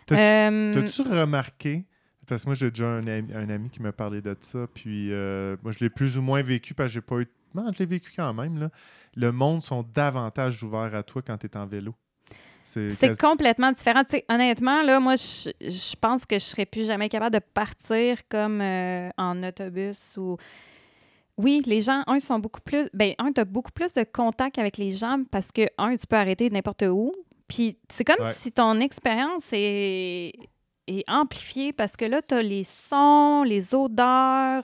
T'as-tu Euh, T'as-tu remarqué, parce que moi j'ai déjà un ami, un ami qui m'a parlé de ça, puis euh, moi je l'ai plus ou moins vécu parce que j'ai pas eu. Non, je l'ai vécu quand même. Là. Le monde sont davantage ouverts à toi quand tu es en vélo. C'est complètement différent. Honnêtement, là, moi, je, je pense que je serais plus jamais capable de partir comme euh, en autobus ou. Oui, les gens, un, sont beaucoup plus. Ben, un, tu as beaucoup plus de contact avec les gens parce que, un, tu peux arrêter n'importe où. Puis, c'est comme Ouais. si ton expérience est, est amplifiée parce que là, tu as les sons, les odeurs.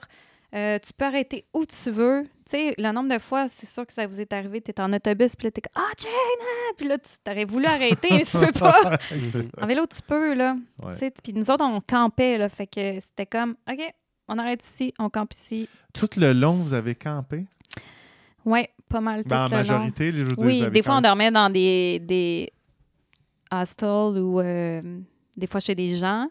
Euh, tu peux arrêter où tu veux. Tu sais, le nombre de fois, c'est sûr que ça vous est arrivé, tu es en autobus, puis là, tu es comme Ah, Jane! ah! Puis là, tu t'aurais voulu arrêter, mais tu peux pas. En vélo, tu peux, là. Ouais. Tu sais, Puis nous autres, on campait, là. Fait que c'était comme, OK, on arrête ici, on campe ici. Tout le long, vous avez campé? Ouais, pas mal tout Ben, en le long. majorité, dire, vous Oui, des fois, on dormait dans des, des hostels ou euh, des fois chez des gens.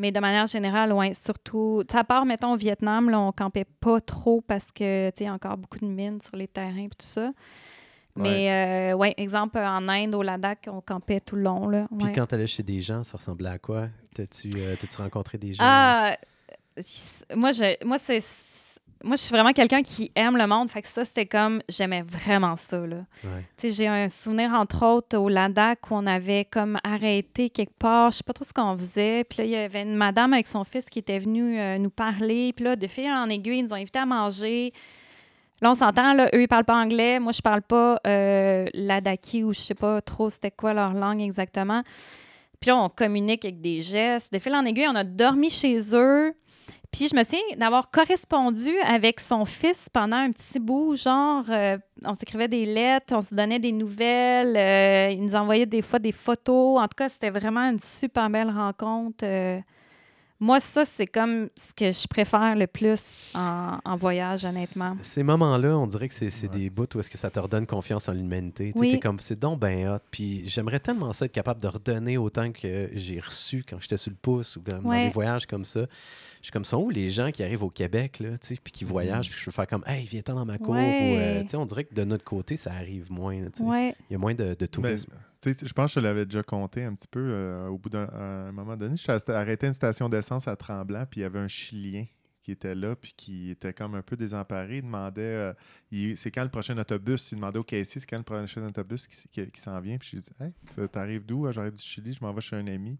Mais de manière générale, ouais, surtout, à part, mettons, au Vietnam, là, on campait pas trop parce que, tu sais, il y a encore beaucoup de mines sur les terrains et tout ça. Mais, euh, ouais, exemple, en Inde, au Ladakh, on campait tout le long, là. Puis ouais. quand tu allais chez des gens, ça ressemblait à quoi? T'as-tu euh, rencontré des gens? Ah, moi, je, moi, c'est, moi, je suis vraiment quelqu'un qui aime le monde. Fait que ça, c'était comme, j'aimais vraiment ça, là. Ouais. J'ai un souvenir, entre autres, au Ladakh, où on avait comme arrêté quelque part. Je sais pas trop ce qu'on faisait. Puis là, il y avait une madame avec son fils qui était venue euh, nous parler. Puis là, de fil en aiguille, ils nous ont invités à manger. Là, on s'entend, là, eux, ils parlent pas anglais. Moi, je parle pas euh, ladaki ou je sais pas trop c'était quoi leur langue exactement. Puis là, on communique avec des gestes. De fil en aiguille, on a dormi chez eux. Puis je me souviens d'avoir correspondu avec son fils pendant un petit bout, genre, euh, on s'écrivait des lettres, on se donnait des nouvelles, euh, il nous envoyait des fois des photos. En tout cas, c'était vraiment une super belle rencontre. euh. Moi, ça, c'est comme ce que je préfère le plus en, en voyage, honnêtement. Ces moments-là, on dirait que c'est Ouais. des bouts où est-ce que ça te redonne confiance en l'humanité. Tu Oui. t'es comme, c'est donc ben hot. Puis j'aimerais tellement ça être capable de redonner autant que j'ai reçu quand j'étais sur le pouce ou comme dans Ouais. des voyages comme ça. Je suis comme ça, où les gens qui arrivent au Québec, là, tu sais, puis qui voyagent, puis je veux faire comme, hey, viens-t'en dans ma cour. Mm-hmm. Ouais. Ou, euh, tu sais, on dirait que de notre côté, ça arrive moins. là, tu sais. Ouais. Il y a moins de, de Ben, tourisme. Je pense que je l'avais déjà compté un petit peu euh, au bout d'un moment donné. Je suis arrêté une station d'essence à Tremblant, puis il y avait un Chilien qui était là, puis qui était comme un peu désemparé. Il demandait euh, c'est quand le prochain autobus? Il demandait au caissier c'est quand le prochain autobus qui, qui- s'en vient? Puis j'ai dit Hey, t'arrives d'où Ah, J'arrive du Chili, je m'en vais chez un ami.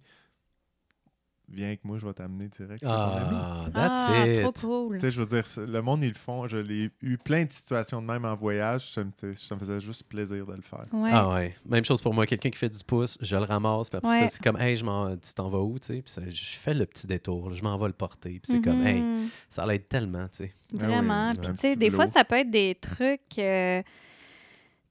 Viens avec moi, je vais t'amener direct ami. ah, that's Ah, it. trop cool. Tu sais, je veux dire, le monde, ils le font. Je l'ai eu plein de situations de même en voyage. Ça me, ça faisait juste plaisir de le faire. Ouais. Ah ouais. Même chose pour moi. Quelqu'un qui fait du pouce, je le ramasse. Puis après Ouais. ça, c'est comme, hey, je tu t'en vas où? Tu sais? Puis ça- je fais le petit détour. là, je m'en vais le porter. Puis c'est comme, hey, Mhm. ça l'aide tellement. Tu sais. Ah oui, Vraiment. Puis, tu sais, des fois, ça peut être des trucs, euh,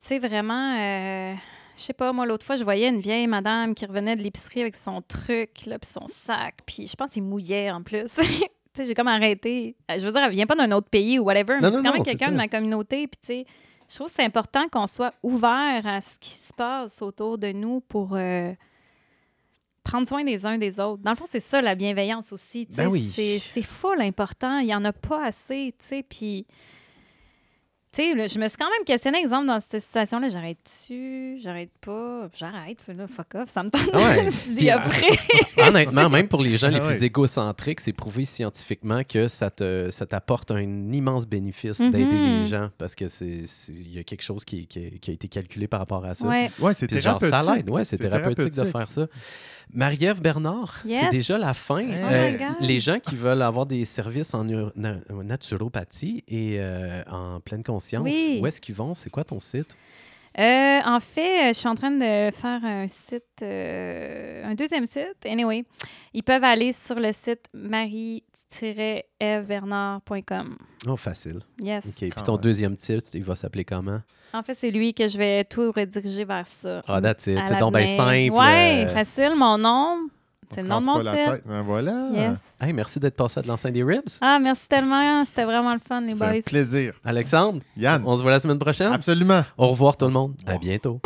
tu sais, vraiment, euh, je sais pas, moi, l'autre fois, je voyais une vieille madame qui revenait de l'épicerie avec son truc, là, puis son sac, puis je pense qu'il mouillait en plus. Tu sais, j'ai comme arrêté. Euh, Je veux dire, elle vient pas d'un autre pays ou whatever, mais c'est quand même quelqu'un de ma communauté, puis tu sais, Je trouve que c'est important qu'on soit ouvert à ce qui se passe autour de nous pour euh, prendre soin des uns des autres. Dans le fond, c'est ça la bienveillance aussi. Ben oui. C'est, full important. Il n'y en a pas assez. Puis, tu sais, je me suis quand même questionné, exemple, dans cette situation-là, j'arrête-tu, j'arrête pas, j'arrête, là, fuck off, ça me tente Ouais. Puis, après. Honnêtement, même pour les gens les Ah plus ouais. égocentriques, c'est prouvé scientifiquement que ça te ça t'apporte un immense bénéfice Mhm. d'aider les gens parce que c'est c'est- il y a quelque chose qui, qui- qui a été calculé par rapport à ça. Ouais. Ouais, c'est genre, thérapeutique. ça l'aide. Ouais, c'est thérapeutique, de faire ça. Marie-Ève Bernard, Yes. c'est déjà la fin. Oh Euh, les gens qui veulent avoir des services en na- naturopathie et euh, en pleine conscience, Oui. où est-ce qu'ils vont? C'est quoi ton site? Euh, en fait, je suis en train de faire un site, euh, un deuxième site. Anyway, ils peuvent aller sur le site marie-evbernard.com. Oh, facile. Yes. OK. Puis ton deuxième titre, il va s'appeler comment? En fait, c'est lui que je vais tout rediriger vers ça. Ah, that's it. C'est donc bien simple. Ouais, euh. facile. Mon nom, c'est se le nom de casse mon la site. tête. Ben voilà. Yes. Hey, merci d'être passé à de l'enceinte des Ribs. Ah, merci tellement. C'était vraiment le fun, les fait un boys. plaisir. Alexandre, Yann, on se voit la semaine prochaine. absolument. Au revoir tout le monde. À bientôt.